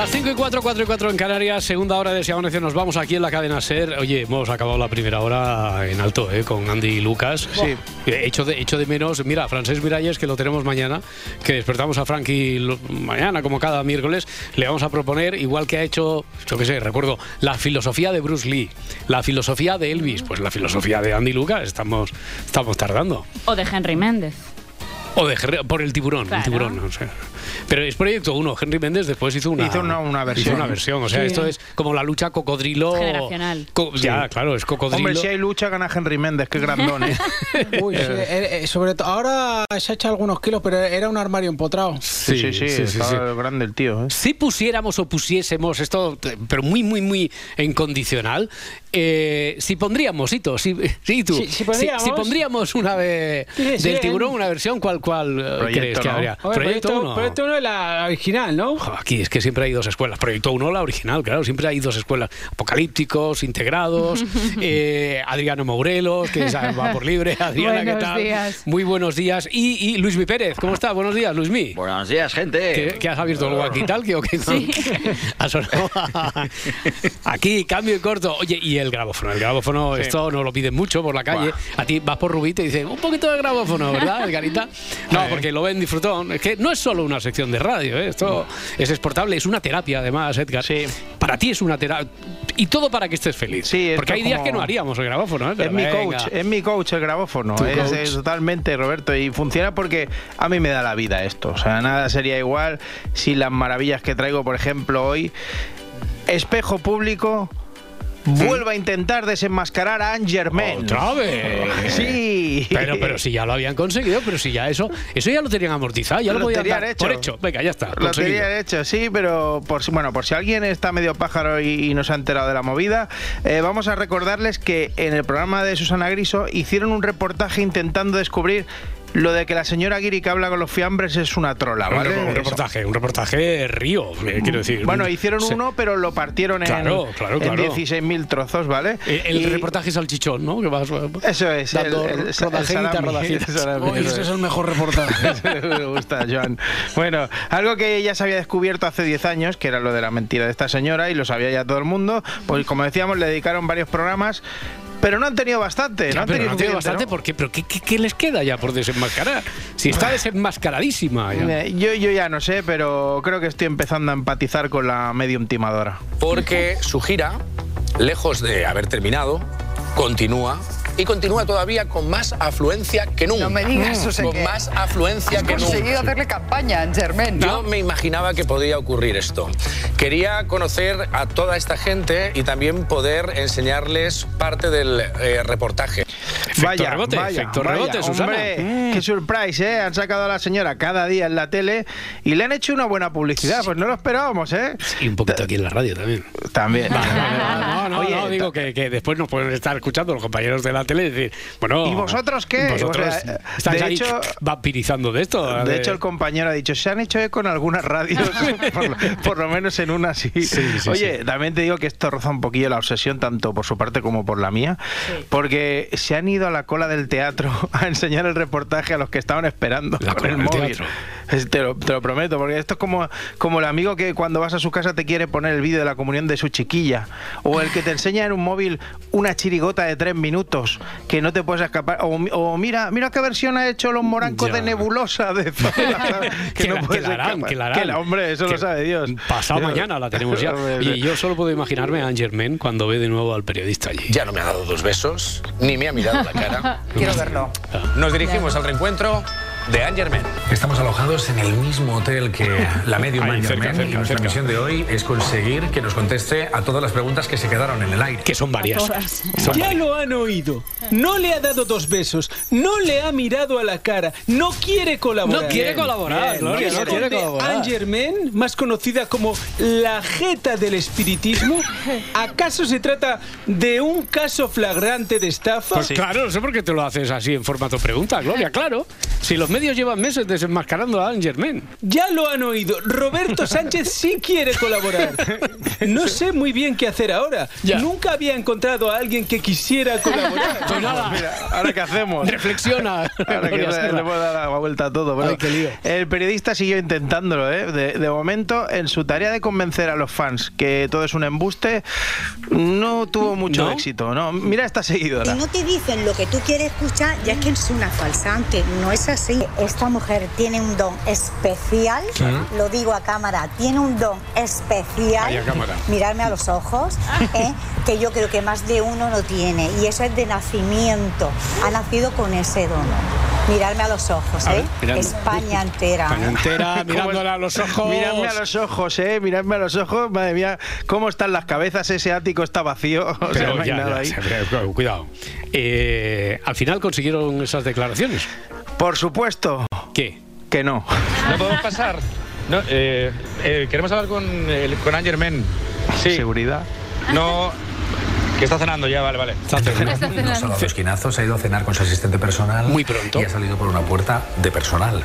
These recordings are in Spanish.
Las 5 y 4, 4 y 4 en Canarias, segunda hora de Si Amanece, nos vamos aquí en la cadena SER. Oye, hemos acabado la primera hora en alto, ¿eh? Con Andy y Lucas. Sí. He hecho de, hecho de menos, mira, Francés Miralles, que lo tenemos mañana, que despertamos a Frankie mañana, como cada miércoles, le vamos a proponer, igual que ha hecho, yo qué sé, recuerdo, la filosofía de Bruce Lee, la filosofía de Elvis, pues la filosofía de Andy y Lucas, estamos, estamos tardando. O de Henry Méndez. O de Henry- por el tiburón, Claro. el tiburón, no sé. Pero es proyecto uno. Henry Méndez después hizo una, Hizo una- una hizo versión. una versión. O sea, Sí. esto es como la lucha cocodrilo. Generacional. Co- Ya, claro, es cocodrilo. Hombre, si hay lucha, gana Henry Méndez, qué grandón, ¿eh? Uy, sí, eh, eh, sobre todo, ahora se ha hecho algunos kilos, pero era un armario empotrado. Sí, sí, sí, estaba grande el tío, ¿eh? Si pusiéramos o pusiésemos esto, pero muy, muy, muy en condicional, eh, si pondríamos, Ito, si, sí, tú, Si- si pondríamos- si pondríamos una de, Sí, sí, del tiburón, una versión, ¿cuál, cuál eh, Proyecto, crees que ¿no? habría? Proyecto, uno. proyecto uno es la original, ¿no? Jo, Aquí es que siempre hay dos escuelas. Proyecto 1, la original, claro. Siempre hay dos escuelas. Apocalípticos, integrados. eh, Adriano Mourelos, que va por libre. Adriana, ¿qué tal? días. Muy buenos días. Y, y Luismi Pérez, ¿cómo está? Buenos días, Luismi. Buenos días, gente. ¿Qué, qué has abierto el walkie-talkie o qué? Ha sonado Aquí, cambio y corto. Oye, y el grabófono. El grabófono, esto nos lo piden mucho por la calle. A ti vas por Rubí y te dicen, un poquito de grabófono, ¿verdad, Edgarita? No, porque lo ven disfrutón. Es que no es solo una sección de radio, ¿eh? esto es exportable, es una terapia además, Edgar. Sí. Para ti es una terapia. Y todo para que estés feliz. Sí, porque hay días que no haríamos el grabófono, ¿eh? Pero Es mi coach, es mi coach el grabófono. Es, es totalmente, Roberto. Y funciona porque a mí me da la vida esto. O sea, nada sería igual sin las maravillas que traigo, por ejemplo, hoy. Espejo público. Vuelva a intentar desenmascarar a Anne Germain. ¡Otra vez! Sí. Pero, pero si ya lo habían conseguido, pero si ya eso, eso ya lo tenían amortizado, ya lo, Lo podían dar hecho. por hecho. Venga, ya está. Lo tenían hecho, sí, pero por si, bueno, por si alguien está medio pájaro y, y no se ha enterado de la movida, eh, vamos a recordarles que en el programa de Susana Griso hicieron un reportaje intentando descubrir lo de que la señora Guiri que habla con los fiambres es una trola, ¿vale? un reportaje, un reportaje río, eh, quiero decir. Bueno, hicieron Se- uno, pero lo partieron en, Claro, claro, en claro. 16.000 trozos, ¿vale? El, el Y- reportaje salchichón, ¿no? Que vas, Eso es, el, dando el, el el eso ese es. es el mejor reportaje. Me gusta, Joan. Bueno, algo que ya se había descubierto hace 10 años, que era lo de la mentira de esta señora, y lo sabía ya todo el mundo, pues como decíamos, le dedicaron varios programas, pero no han tenido bastante. Ya, no han pero tenido no bastante, ¿no? ¿por qué? ¿Pero qué, qué- qué les queda ya por desenmascarar? Si está desenmascaradísima ya. Eh, Yo, yo ya no sé, pero creo que estoy empezando a empatizar con la medium timadora. porque su gira, lejos de haber terminado, continúa y continúa todavía con más afluencia que nunca. No me digas, o sea con que más afluencia Has que conseguido nunca. hacerle campaña a Germain, Yo ¿no? me imaginaba que podía ocurrir esto. Quería conocer a toda esta gente y también poder enseñarles parte del eh, reportaje. vaya, rebote, vaya, efecto vaya, rebote, Susana. hombre, qué surprise, ¿eh? Han sacado a la señora cada día en la tele y le han hecho una buena publicidad. Pues no lo esperábamos, ¿eh? Y un poquito aquí en la radio también. También. No, no, Oye, no, digo que, que después nos pueden estar escuchando los compañeros de la tele y decir, bueno. ¿Y vosotros qué? Vosotros O sea, estáis de ahí hecho- vampirizando de esto. De hecho, el compañero ha dicho, se han hecho eco en algunas radios, por, lo, por lo menos en una sí. Sí, sí, Oye, también te digo que esto roza un poquillo la obsesión, tanto por su parte como por la mía, porque se han ido a la cola del teatro a enseñar el reportaje a los que estaban esperando La con el móvil. Te lo, te lo prometo, porque esto es como, como el amigo que cuando vas a su casa te quiere poner el vídeo de la comunión de su chiquilla, o el que te enseña en un móvil una chirigota de tres minutos que no te puedes escapar, o, o mira, mira qué versión ha hecho los morancos Ya. de nebulosa de Zola, ¿sabes? Que la- que puedes la harán, escapar. que la harán. la- hombre, eso Que lo sabe Dios. Pasado Yo- mañana la tenemos ya. Oye, yo solo puedo imaginarme a Anne Germain cuando ve de nuevo al periodista allí. Ya no me ha dado dos besos, ni me ha mirado la cara. Quiero verlo. Nos dirigimos al reencuentro de Angermen. Estamos alojados en el mismo hotel que la Angermen cerca, y nuestra cerca. misión de hoy es conseguir que nos conteste a todas las preguntas que se quedaron en el aire. Que son varias. Son Ya varias. lo han oído. No le ha dado dos besos. No le ha mirado a la cara. No quiere colaborar. No quiere colaborar, Gloria, ¿Qué no quiere esconde colaborar. Angermen, más conocida como la jeta del espiritismo? ¿Acaso se trata de un caso flagrante de estafa? Pues claro, no sé por qué te lo haces así en formato pregunta, Gloria, claro. Si los medios llevan meses desenmascarando a Angermen. Ya lo han oído. Roberto Sánchez sí quiere colaborar. No sé muy bien qué hacer ahora. Ya. Nunca había encontrado a alguien que quisiera colaborar. Pues nada, Mira, ahora qué hacemos. reflexiona. Ahora que le, puedo dar la vuelta a todo. pero Ay, qué lío. El periodista siguió intentándolo, ¿eh? De, de momento, en su tarea de convencer a los fans que todo es un embuste, no tuvo mucho ¿No? éxito. ¿no? Mira esta seguidora. Si no te dicen lo que tú quieres escuchar, ya es que es una falsante, no es así. Esta mujer tiene un don especial, lo digo a cámara, tiene un don especial. A cámara. Mirarme a los ojos, ¿eh? que yo creo que más de uno no tiene, y eso es de nacimiento. Ha nacido con ese don. Mirarme a los ojos, A ¿eh? ver. España entera. España entera, ¿Cómo mirándola a los ojos. Miradme a los ojos, eh, miradme a los ojos, madre mía, cómo están las cabezas, ese ático está vacío, o sea, Pero no hay ya, nada ya, ahí. sí, pero, cuidado. Eh, al final consiguieron esas declaraciones. Por supuesto ¿Qué? que no. No podemos pasar. No, eh, eh, queremos hablar con, el- con Angermen. Sí. Seguridad. No. Que está cenando ya, vale, vale. Está cenando. Nos ha dado esquinazos, ha ido a cenar con su asistente personal. Muy pronto. Y ha salido por una puerta de personal.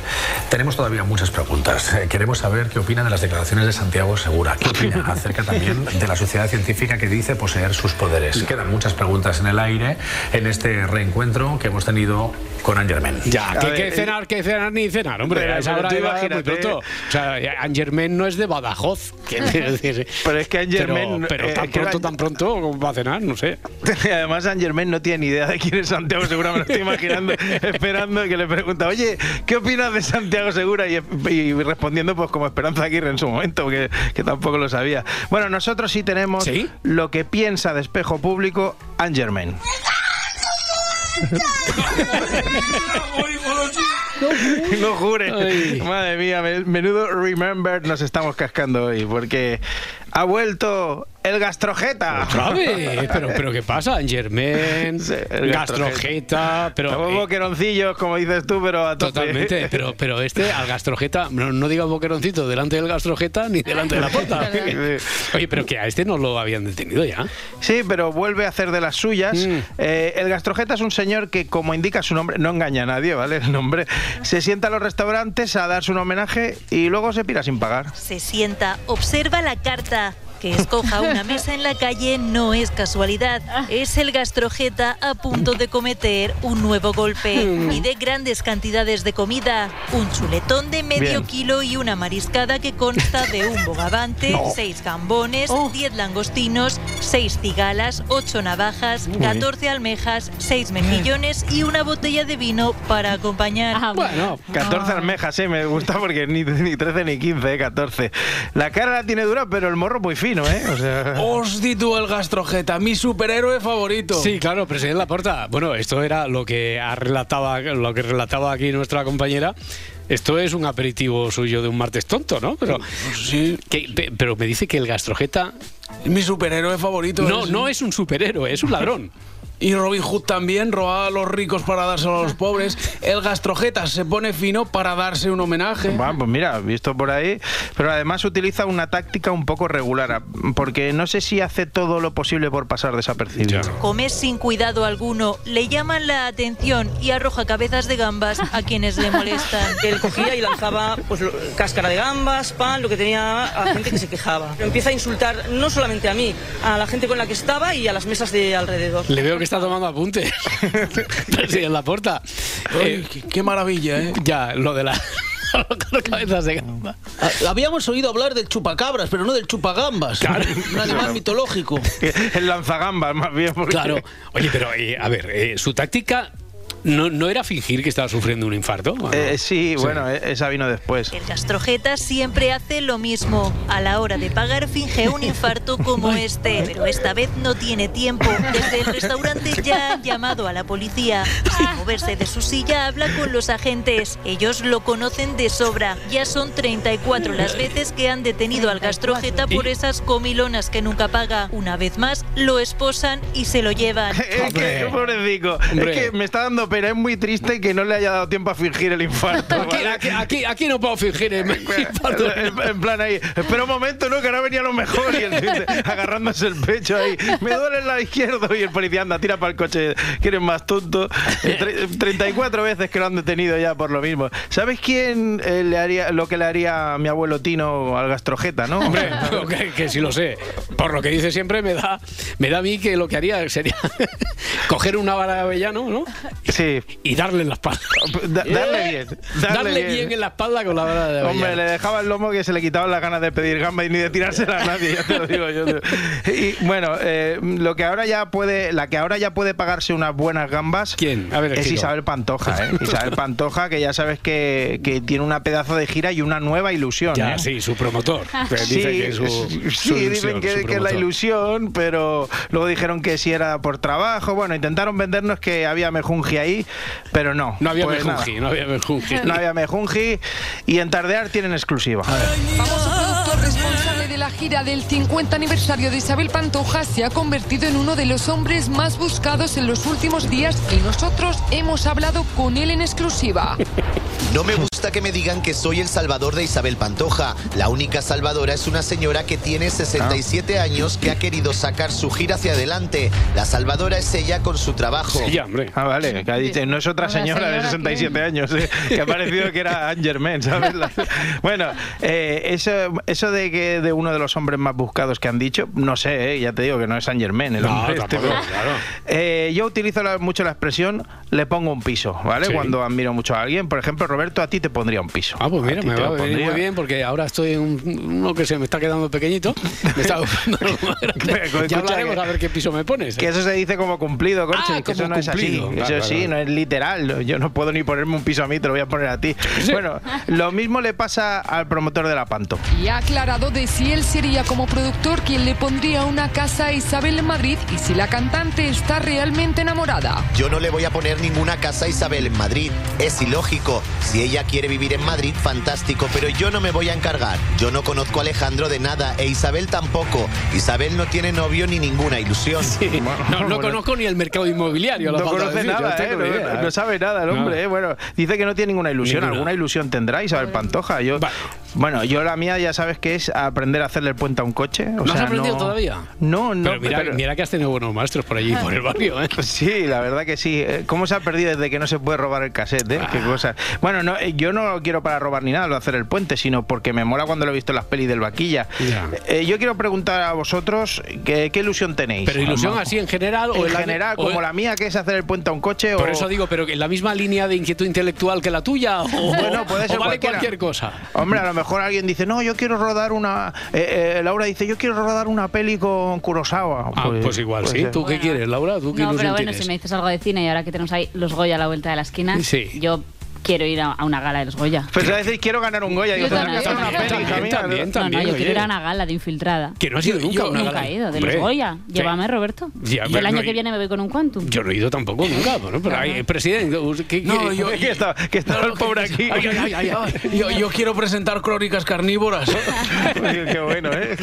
Tenemos todavía muchas preguntas. Eh, queremos saber qué opina de las declaraciones de Santiago Segura. ¿Qué opina acerca también de la sociedad científica que dice poseer sus poderes? Quedan muchas preguntas en el aire en este reencuentro que hemos tenido con Angermen. Ya, A que, ver, que eh, cenar, que cenar ni cenar, hombre. pero- a esa hora iba muy imagínate- pronto. O sea, Angermen no es de Badajoz. decir. Pero es que Angermen, Pero, pero eh, tan pronto, tan pronto, como va a cenar, no sé. Y además San Germain no tiene ni idea de quién es Santiago Segura, me lo estoy imaginando, esperando que le pregunta, oye, ¿qué opinas de Santiago Segura? Y, y respondiendo pues como Esperanza Aguirre en su momento, que, que tampoco lo sabía. Bueno, nosotros sí tenemos ¿Sí? lo que piensa de espejo público Angermain. No jure. Ay. Madre mía, me- menudo remember nos estamos cascando hoy, porque ha vuelto el gastrojeta. Otra vez. Pero, pero ¿qué pasa? Angermen, Sí, el gastrojeta, pero. Somos eh, boqueroncillos, como dices tú, pero a tope. Totalmente, pero, pero este al gastrojeta, no, no digas boqueroncito delante del gastrojeta ni delante de la puerta. Oye, pero que a este no lo habían detenido ya. Sí, pero vuelve a hacer de las suyas. Mm. Eh, el gastrojeta es un señor que, como indica su nombre, no engaña a nadie, ¿vale? El nombre. Se sienta a los restaurantes a darse un homenaje y luego se pira sin pagar. Se sienta, observa la carta. Que escoja una mesa en la calle no es casualidad. Es el gastrojeta a punto de cometer un nuevo golpe. Y de grandes cantidades de comida. Un chuletón de medio Bien. kilo y una mariscada que consta de un bogavante, seis gambones, diez langostinos, seis cigalas, ocho navajas, 14 almejas, seis mejillones y una botella de vino para acompañar. Ah, Bueno, 14 almejas, ¿eh? Me gusta porque ni, ni 13 ni 15, ¿eh? 14. La cara la tiene dura, pero el morro muy fino, ¿eh? O sea... Hosti tú el gastrojeta, mi superhéroe favorito. Sí, claro, presidente Laporta. Bueno, esto era lo que ha relataba, lo que relataba aquí nuestra compañera. Esto es un aperitivo suyo de un martes tonto, ¿no? Pero, Sí, que- pe- pero me dice que el gastrojeta mi superhéroe favorito. no, no es un superhéroe, es un ladrón. Y Robin Hood también robaba a los ricos para dárselo a los pobres. El gastrojeta se pone fino para darse un homenaje. Bueno, pues mira, visto por ahí, pero además utiliza una táctica un poco regular, porque no sé si hace todo lo posible por pasar desapercibido. Come sin cuidado alguno, le llaman la atención y arroja cabezas de gambas a quienes le molestan. Él cogía y lanzaba pues, cáscara de gambas, pan, lo que tenía a gente que se quejaba. Empieza a insultar no solamente a mí, a la gente con la que estaba y a las mesas de alrededor. Le veo que está tomando apuntes. presidente Laporta. Ay, Eh, qué, qué maravilla, ¿eh? ya, lo de la con cabezas de gamba. Ah, Habíamos oído hablar del chupacabras, pero no del chupagambas. Un animal mitológico. El lanzagambas, más bien. Porque... Claro. Oye, pero eh, a ver, eh, su táctica ¿No, ¿No era fingir que estaba sufriendo un infarto? Eh, sí, bueno, eh, esa vino después. El gastrojeta siempre hace lo mismo. A la hora de pagar finge un infarto como este, pero esta vez no tiene tiempo. Desde el restaurante ya han llamado a la policía. Sin moverse de su silla habla con los agentes. Ellos lo conocen de sobra. Ya son 34 las veces que han detenido al gastrojeta por esas comilonas que nunca paga. Una vez más lo esposan y se lo llevan. Es que, pobrecito, es que me está dando pena, es muy triste que no le haya dado tiempo a fingir el infarto. Aquí, ¿vale? aquí, aquí, aquí no puedo fingir el infarto. En, en plan ahí, espera un momento, ¿no? Que ahora venía lo mejor y el agarrándose el pecho ahí. Me duele el lado izquierdo y el policía anda, tira para el coche, que eres más tonto. Eh, tre- 34 veces que lo han detenido ya por lo mismo. ¿Sabes quién eh, le haría lo que le haría a mi abuelo Tino al gastrojeta, no? Hombre, que, que sí lo sé. Por lo que dice siempre, me da, me da a mí que lo que haría sería coger una vara de avellano, ¿no? Sí. Y darle en la espalda. Da- darle bien. Darle, bien. en la espalda con la vara de. Hombre, le dejaba el lomo que se le quitaban las ganas de pedir gamba y ni de tirársela a nadie, ya te lo digo yo. Y bueno, eh, lo que ahora ya puede, la que ahora ya puede pagarse unas buenas gambas ¿Quién? A ver, es Giro. Isabel Pantoja, ¿eh? Isabel Pantoja, que ya sabes que, que tiene una pedazo de gira y una nueva ilusión. Ya, ¿eh? sí, su promotor. Que Sí, que su, dicen que, su que es la ilusión, pero luego dijeron que si era por trabajo. Bueno, intentaron vendernos que había mejunji ahí, pero no. No había Pues nada. no había mejunji. No había mejunji y en Tardear tienen exclusiva. Famoso productor responsable de la gira del 50 aniversario de Isabel Pantoja se ha convertido en uno de los hombres más buscados en los últimos días y nosotros hemos hablado con él en exclusiva. No me gusta que me digan que soy el salvador de Isabel Pantoja. La única salvadora es una señora que tiene 67 años que ha querido sacar su gira hacia adelante. La salvadora es ella con su trabajo. Sí, hombre. Ah, vale, que ha dicho, no es otra Una señora de señora 67 años, eh, que ha parecido que era Anne Germain, ¿sabes? La- bueno, eh, eso, eso de que de uno de los hombres más buscados que han dicho, no sé, eh, ya te digo que no es Saint Germain el No, hombre este, tampoco, pero- claro. Eh, yo utilizo la- mucho la expresión le pongo un piso, ¿vale? Sí. Cuando admiro mucho a alguien, por ejemplo, Roberto, a ti te pondría un piso. Ah, pues mira, me va a venir muy bien porque ahora estoy en un- uno que se me está quedando pequeñito. Me está Ya hablaremos que- a ver qué piso me pones. ¿eh? Que eso se dice como cumplido, Corche, Ah, que eso no es así. cumplido, Eso claro, sí, claro. no es literal. Yo no puedo ni ponerme un piso a mí, te lo voy a poner a ti. Bueno, lo mismo le pasa al promotor de la Panto. Y ha aclarado de si él sería como productor quien le pondría una casa a Isabel en Madrid y si la cantante está realmente enamorada. Yo no le voy a poner ninguna casa a Isabel en Madrid. Es ilógico. Si ella quiere vivir en Madrid, fantástico, pero yo no me voy a encargar. Yo no conozco a Alejandro de nada e Isabel tampoco. Isabel no tiene novio ni ninguna ilusión. No, no Bueno. conozco ni el mercado inmobiliario. No conoce decir, nada, ¿eh? ni no, idea, no ¿eh? sabe nada el No. hombre. ¿eh? Bueno, dice que no tiene ninguna ilusión. Ninguna. ¿Alguna ilusión tendrá Isabel Pantoja? Yo, Vale. Bueno, yo la mía ya sabes que es aprender a hacerle el puente a un coche. O ¿No has aprendido no- todavía? No, no. Pero mira, pero- mira que has tenido buenos maestros por allí, por el barrio. ¿eh? Sí, la verdad que sí. Eh, ¿Cómo se ha perdido desde que no se puede robar el cassette? eh? Qué cosa. Bueno, no, eh, yo no lo quiero para robar ni nada, lo de hacer el puente, sino porque me mola cuando lo he visto en las pelis del vaquilla. Eh, yo quiero preguntar a vosotros ¿qué, qué ilusión tenéis. Pero ilusión Vamos. así en general o En la- general, o- como la mía, que es hacer el puente a un coche. Por o... eso digo, pero en la misma línea de inquietud intelectual que la tuya, o, Bueno, puede o ser vale cualquiera. cualquier cosa. Hombre, a lo mejor alguien dice, no, yo quiero rodar una. Eh, eh, Laura dice, yo quiero rodar una peli con Kurosawa. Ah, pues, igual, puede sí. ¿Tú qué quieres, Laura? ¿Tú qué No, pero bueno, tienes? si me dices algo de cine y ahora que tenemos ahí los Goya a la vuelta de la esquina, Sí. yo quiero ir a, a una gala de los Goya. Pues a decir, quiero ganar un Goya. Digo, Yo "Pues también, hacer una también, peli, hija también, mía". también, No, no, yo quiero ir a una gala de infiltrada. Que no has ido nunca a una Nunca gala. he ido, de Hombre. los Goya. Llévame, Roberto. Ya, yo pero el año no, que yo- viene me voy con un Quantum. Yo no he ido tampoco nunca, bueno, pero hay, presidente, ¿qué, No, yo- que estaba, que estaba el pobre aquí. Ay, ay, ay, ay. Yo, yo quiero presentar crónicas carnívoras. Oye, qué bueno, ¿eh?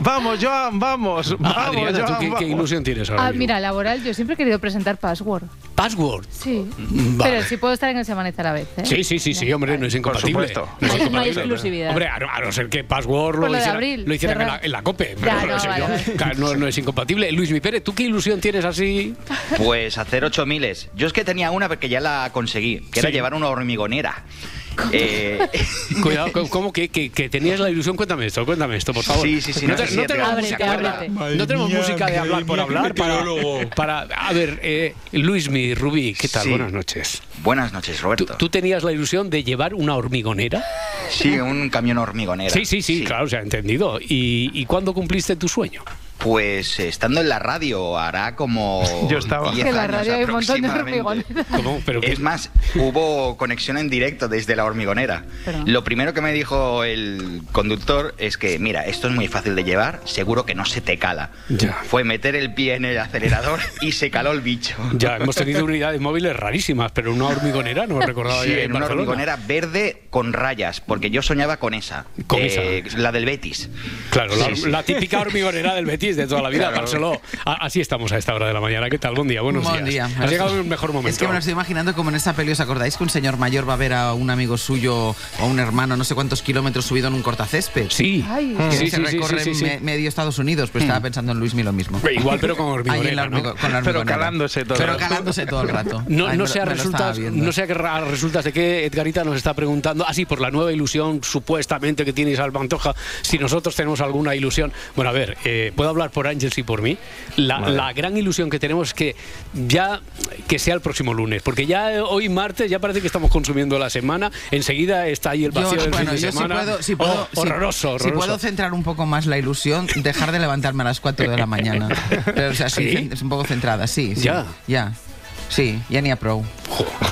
Vamos, Joan, vamos. Vamos, Ah, Adriana, ¿tú Joan, qué, qué vamos. ilusión tienes ahora Ah, mismo? mira, laboral, yo siempre he querido presentar Password. Password. Sí. Vale. Pero sí puedo estar en el Semaneta vez, ¿eh? Sí, sí, sí, sí, hombre, no es incompatible. supuesto. No es No hay incompatible. exclusividad. Hombre, a no, a no ser que Password lo, Por lo hiciera- abril, lo hicieran en la, en la COPE. Ya, no, sé vale, yo. vale. Claro, No, no es incompatible. Luis Mi Pérez, ¿tú qué ilusión tienes así? Pues hacer ocho miles. Yo es que tenía una porque ya la conseguí, que era llevar una hormigonera. Eh, Cuidado, ¿cómo- ¿cómo que, que, que tenías la ilusión? Cuéntame esto, cuéntame esto, por favor. Sí, sí, sí, No, te- tenemos Ábrete, música, ábrete. no tenemos Madre música de hablar por hablar para, para... A ver, eh, Luismi, Rubí, ¿qué tal? Sí. Buenas noches. Buenas noches, ¿Tú, Roberto. tú tenías la ilusión de llevar una hormigonera? Sí, un camión hormigonera. Sí, sí, sí, claro, se ha entendido. ¿Y, y cuándo cumpliste tu sueño? Pues eh, estando en la radio, hará como. Yo estaba. 10 Que en la años radio hay un montón de hormigones. Es más, hubo conexión en directo desde la hormigonera. Pero- Lo primero que me dijo el conductor es que, mira, esto es muy fácil de llevar, seguro que no se te cala. Ya. Fue meter el pie en el acelerador y se caló el bicho. Ya, hemos tenido unidades móviles rarísimas, pero una hormigonera no recordaba Sí, yo en una Barcelona. hormigonera verde con rayas, porque yo soñaba con esa. Con eh, La del Betis. Claro, la, Sí, sí. la típica hormigonera del Betis de toda la vida, Claro. Barceló. Así estamos a esta hora de la mañana. ¿Qué tal? Buen día, buenos Buen días. día. Has llegado un mejor momento. Es que me lo estoy imaginando como en esta peli, ¿os acordáis que un señor mayor va a ver a un amigo suyo o a un hermano no sé cuántos kilómetros subido en un cortacésped? Sí. Ay. Que Sí, se sí, recorre sí, sí, sí. me- medio Estados Unidos, pues estaba pensando en Luismi lo mismo. Igual, pero con hormigonera, ¿no? hormigo- con la Pero calándose todo el Pero rato. calándose todo el rato. No, Ay, no me lo- sé a me lo estaba resultas, no sé a qué ra- resultas de qué Edgarita nos está preguntando. Así por la nueva ilusión supuestamente que tiene Isabel Pantoja. Si nosotros tenemos alguna ilusión. Bueno, a ver, eh, puedo hablar por Ángels y por mí. La, Vale. la gran ilusión que tenemos es que ya que sea el próximo lunes, porque ya eh, hoy martes ya parece que estamos consumiendo la semana. Enseguida está ahí el Yo, vacío del bueno, fin de yo si puedo, si puedo, Oh, si- horroroso, si horroroso. puedo centrar un poco más la ilusión, dejar de levantarme a las 4 de la mañana. Pero, o sea, sí, ¿Sí? cen- es un poco centrada, sí. sí, Ya. Ya. Sí, ya ni a pro.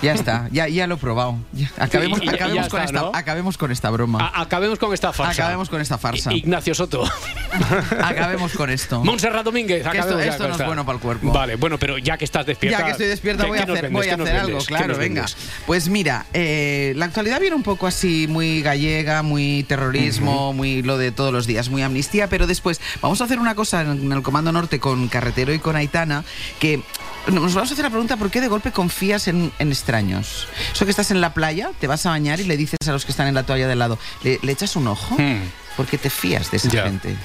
Ya está, ya, ya lo he probado. Ya. Acabemos, acabemos ya con está, esta, ¿no? acabemos con esta broma. A- acabemos con esta farsa. Acabemos con esta farsa. Ignacio Soto. Acabemos con esto. Montserrat Domínguez. Esto, esto no es bueno para el cuerpo. Vale, bueno, pero ya que estás despierta. Ya que estoy despierta ¿qué- voy a hacer, vendes? voy a ¿Qué nos hacer algo, ¿Qué claro, venga. vendes? Pues mira, eh, la actualidad viene un poco así muy gallega, muy terrorismo, muy lo de todos los días, muy amnistía, pero después vamos a hacer una cosa en el Comando Norte con Carretero y con Aitana, que nos vamos a hacer la pregunta ¿por qué de golpe confías en, en extraños? Eso que estás en la playa, te vas a bañar y le dices a los que están en la toalla del lado, ¿le, le echas un ojo? Hmm. Porque te fías de esa gente.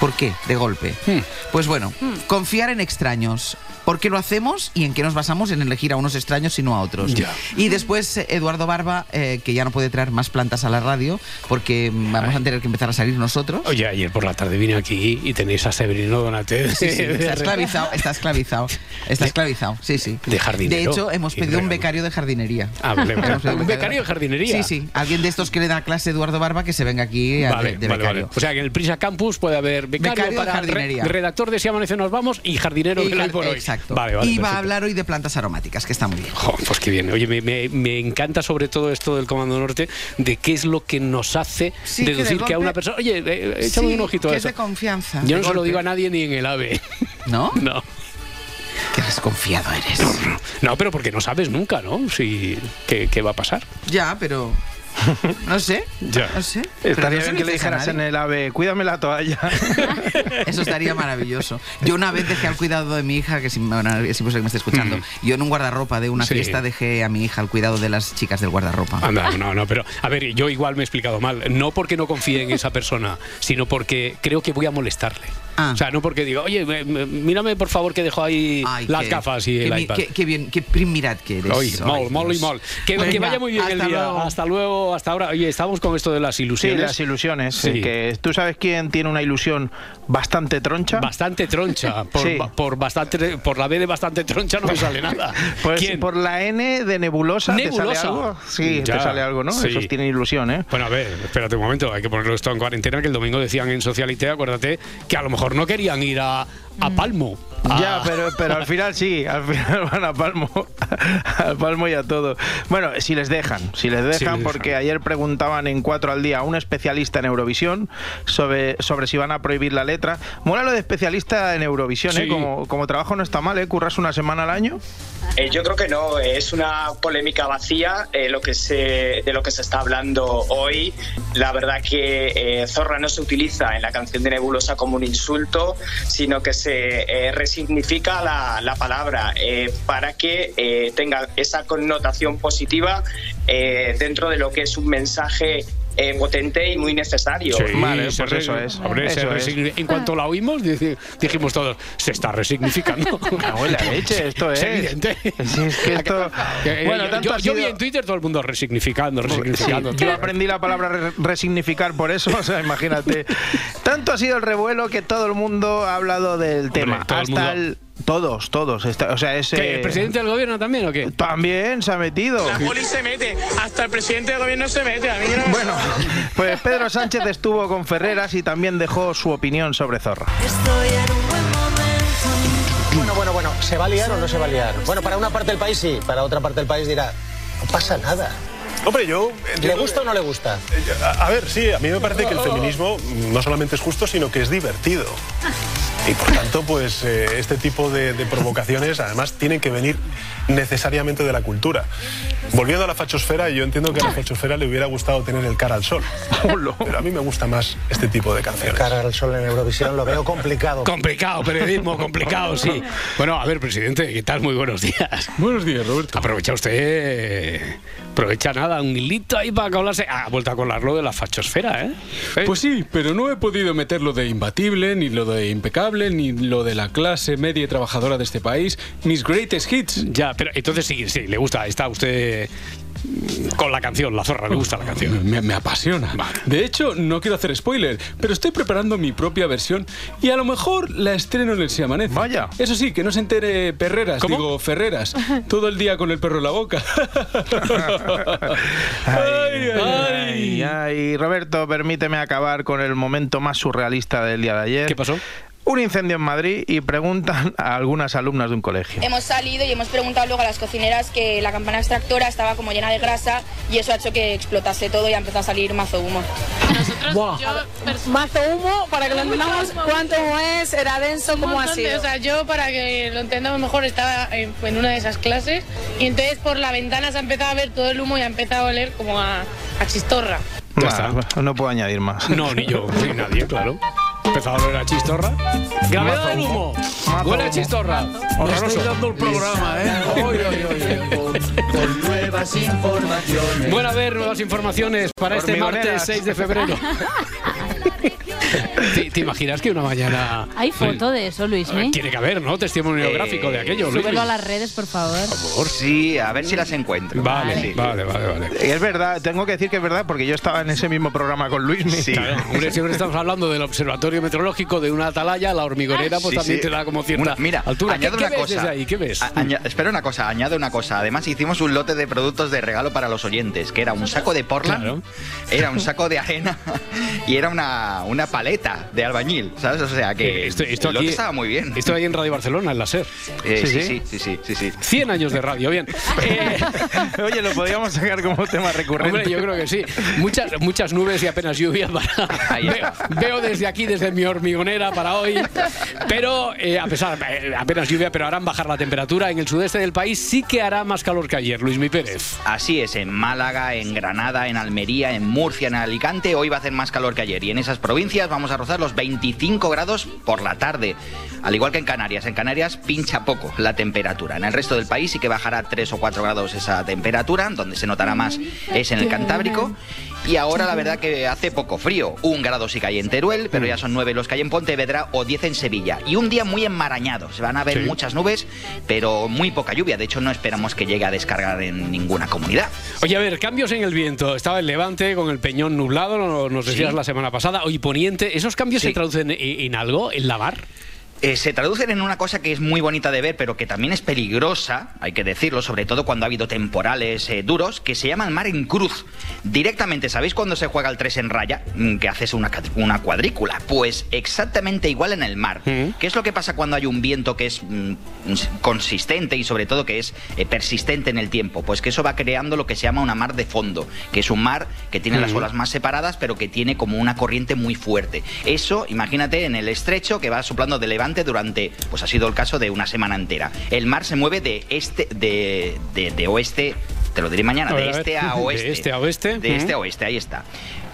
¿Por qué? De golpe. Hmm. Pues bueno, confiar en extraños. ¿Por qué lo hacemos y en qué nos basamos en elegir a unos extraños y no a otros? Y después eh, Eduardo Barba, eh, que ya no puede traer más plantas a la radio porque mm, vamos a tener que empezar a salir nosotros. Oye, ayer por la tarde vine aquí y tenéis a Severino Donate. Sí, sí, está esclavizado, está esclavizado, está esclavizado, sí, sí. De jardinero. De hecho, hemos Y pedido un becario de jardinería. Ah, vale, vale. ¿Un becario de jardinería? Sí, sí. Alguien de estos que le da clase a Eduardo Barba que se venga aquí a- Vale, de, de vale, becario. vale. O sea que en el Prisa Campus puede haber becario, Becario de para jardinería. re- redactor de Si Amanece Nos Vamos y jardinero Y hay jar- por hoy. Exacto. Vale, vale. y va a hablar hoy de plantas aromáticas, que está muy bien. Pues qué bien. Oye, me, me- me encanta sobre todo esto del Comando Norte, de qué es lo que nos hace Sí, que de deducir que, a golpe- una persona. Oye, eh, échame Sí, un ojito que a es eso. de confianza. Yo de no se lo golpe. digo a nadie ni en el AVE. ¿No? No. Qué desconfiado eres. No, pero porque no sabes nunca, ¿no? Si, qué, qué va a pasar. Ya, pero. No sé. Ya. No sé. Estaría no bien que le dijeras en el AVE, cuídame la toalla. Eso estaría maravilloso. Yo una vez dejé al cuidado de mi hija, que si, bueno, es imposible que me esté escuchando. Yo en un guardarropa de una Mm. Sí. fiesta dejé a mi hija al cuidado de las chicas del guardarropa. Anda, no, no, pero a ver, yo igual me he explicado mal. No porque no confíe en esa persona, sino porque creo que voy a molestarle. Ah. O sea, no porque digo, oye, me- me- mírame por favor que dejo ahí Ay, las qué- gafas y qué el bien- iPad. Qué, qué bien, qué prim mirad que eres. Oye, Ay, mol, mol y mol. Que, que Venga, vaya muy bien el día. luego. Hasta luego, hasta ahora. Oye, estamos con esto de las Sí, ilusiones. las ilusiones. Sí. Que tú sabes quién tiene una ilusión bastante troncha. Bastante troncha. Por, Sí. por, bastante, por la B de bastante troncha no me sale nada. Pues ¿Quién? por la N de nebulosa, ¿te ¿Nebulosa? sale algo? Sí, Ya, te sale algo, ¿no? sí. Esos tienen ilusión, ¿eh? Bueno, a ver, espérate un momento, hay que ponerlo esto en cuarentena, que el domingo decían en Socialité, acuérdate, que a lo mejor no querían ir a, a Palmo. Ya, Ah. pero, pero al final sí, al final van a Palmo, al Palmo y a todo. Bueno, si les dejan, si les dejan, les porque dejan. ayer preguntaban en cuatro al día a un especialista en Eurovisión sobre, sobre si van a prohibir la letra. Mola lo de especialista en Eurovisión, ¿eh? Como, como trabajo no está mal, ¿eh? Curras una semana al año. Eh, yo creo que no, es una polémica vacía eh, lo que se, de lo que se está hablando hoy. La verdad que eh, Zorra no se utiliza en la canción de Nebulosa como un insulto, sino que se eh, resignifica la, la palabra eh, para que eh, tenga esa connotación positiva eh, dentro de lo que es un mensaje eh, potente y muy necesario. Sí, Vale, pues re- eso es, hombre, eso es. En cuanto la oímos, dijimos todos, se está resignificando. Cago en la leche, esto es. evidente. Sí, es que esto- Que, eh, Bueno, yo- tanto yo, vi sido- en Twitter todo el mundo resignificando, resignificando. Sí, yo aprendí la palabra re- resignificar por eso, o sea, imagínate. Tanto ha sido el revuelo que todo el mundo ha hablado del tema. el hasta mundo- el Todos, todos. Está- o sea, es. ¿Qué, eh, ¿El presidente del gobierno también o qué? También se ha metido. La poli se mete, hasta el presidente del gobierno se mete. A mí no me Bueno, pues Pedro Sánchez estuvo con Ferreras y también dejó su opinión sobre Zorra. Bueno, bueno, bueno, ¿se va a liar o no se va a liar? Bueno, para una parte del país sí, para otra parte del país dirá, no pasa nada. Hombre, yo... ¿Le gusta o no le gusta? A, a ver, sí, a mí me parece que el feminismo no solamente es justo, sino que es divertido. Y por tanto, pues eh, este tipo de, de provocaciones además tienen que venir necesariamente de la cultura. Volviendo a la fachosfera, yo entiendo que a la fachosfera le hubiera gustado tener el cara al sol. Pero a mí me gusta más este tipo de canciones. Cara al sol en Eurovisión lo veo complicado. Complicado, periodismo, complicado, sí. Bueno, a ver, presidente, ¿qué tal? Muy buenos días. Buenos días, Roberto. Aprovecha usted, aprovecha nada, un hilito ahí para hablarse. Ha vuelto a colarlo de la fachosfera, ¿eh? Pues sí, pero no he podido meter lo de imbatible, ni lo de impecable, ni lo de la clase media y trabajadora de este país, mis greatest hits. Ya, pero entonces sí, sí, le gusta, está usted con la canción, la zorra, le gusta la canción. Me, me apasiona. De hecho, no quiero hacer spoiler, pero estoy preparando mi propia versión y a lo mejor la estreno en el Si Amanece. Vaya. Eso sí, que no se entere Perreras, ¿Cómo? digo Ferreras, todo el día con el perro en la boca. Ay, ay, ay. Roberto, permíteme acabar con el momento más surrealista del día de ayer. ¿Qué pasó? Un incendio en Madrid y preguntan a algunas alumnas de un colegio. Hemos salido y hemos preguntado luego a las cocineras que la campana extractora estaba como llena de grasa y eso ha hecho que explotase todo y ha empezado a salir mazo humo. Mazo humo, para que lo entendamos cuánto es, era denso, cómo ha montón de- sido. O sea, yo para que lo entendamos mejor estaba en, en una de esas clases y entonces por la ventana se ha empezado a ver todo el humo y ha empezado a oler como a, a chistorra. No puedo añadir más. No, ni yo, ni nadie, claro. Empezaba a oler a chistorra. Gravedad del humo. Huele a chistorra. Horroroso. dando el programa, ¿eh? Con nuevas informaciones. Bueno, a ver, nuevas informaciones para este martes Hormigoneras. 6 de febrero. ¿Te, te imaginas que una mañana... Hay foto de eso, Luis, ¿eh? Tiene que haber, ¿no? Testimonio Eh, gráfico de aquello, Luis. Súbelo a las redes, por favor. Sí, a ver si las encuentro. Vale, Sí. vale, vale, vale. Y es verdad, tengo que decir que es verdad porque yo estaba en ese mismo programa con Luis. Claro, hombre, siempre estamos hablando del observatorio meteorológico de una atalaya, la hormigonera, pues Sí, también sí. te da como cierta Una- mira, altura. ¿Qué, añado qué una ves cosa. desde ahí? ¿Qué ves? A- aña- espera una cosa, añado una cosa. Además hicimos un lote de productos de regalo para los oyentes, que era un saco de Portland, era un saco de arena y era una, una paleta de albañil, ¿sabes? O sea que esto, esto aquí, estaba muy bien. Esto ahí en Radio Barcelona, en la SER. Eh, sí, sí, sí, sí, sí, sí. 100 años de radio, bien. Eh, Oye, lo podríamos sacar como tema recurrente. Hombre, yo creo que sí. Muchas, muchas nubes y apenas lluvia para. Veo, veo desde aquí, desde mi hormigonera para hoy. Pero eh, a pesar, eh, apenas lluvia, pero harán bajar la temperatura. En el sudeste del país sí que hará más calor que ayer, Luis Mi Pérez. Así es, en Málaga, en Granada, en Almería, en Murcia, en Alicante, hoy va a hacer más calor que ayer. Y en esas provincias vamos a rozar los 25 grados por la tarde. Al igual que en Canarias. En Canarias pincha poco la temperatura. En el resto del país sí que bajará 3 o 4 grados esa temperatura. Donde se notará más es en el Cantábrico. Y ahora la verdad que hace poco frío. Un grado sí que hay en Teruel, pero ya son 9 los que hay en Pontevedra o 10 en Sevilla. Y un día muy enmarañado. Se van a ver Sí. muchas nubes, pero muy poca lluvia. De hecho, no esperamos que llegue a descargar en ninguna comunidad. Oye, a ver, cambios en el viento. Estaba el levante con el peñón nublado, no- nos decías Sí. la semana pasada. Hoy poniente. ¿Esos cambios se traducen en, en algo? ¿En la mar? Eh, se traducen en una cosa que es muy bonita de ver, pero que también es peligrosa, hay que decirlo, sobre todo cuando ha habido temporales eh, duros, que se llama el mar en cruz. Directamente, ¿sabéis cuando se juega el 3 en raya? Mm, Que haces una, una cuadrícula. Pues exactamente igual en el mar. ¿Qué es lo que pasa cuando hay un viento que es mm, consistente y sobre todo que es eh, persistente en el tiempo? Pues que eso va creando lo que se llama una mar de fondo, que es un mar que tiene las Ujú. olas más separadas, pero que tiene como una corriente muy fuerte. Eso, imagínate en el estrecho que va soplando de levante durante, pues ha sido el caso de una semana entera. El mar se mueve de este, de, de- de oeste, te lo diré mañana, de ver. este a oeste. De este a oeste. De este a oeste, ahí está.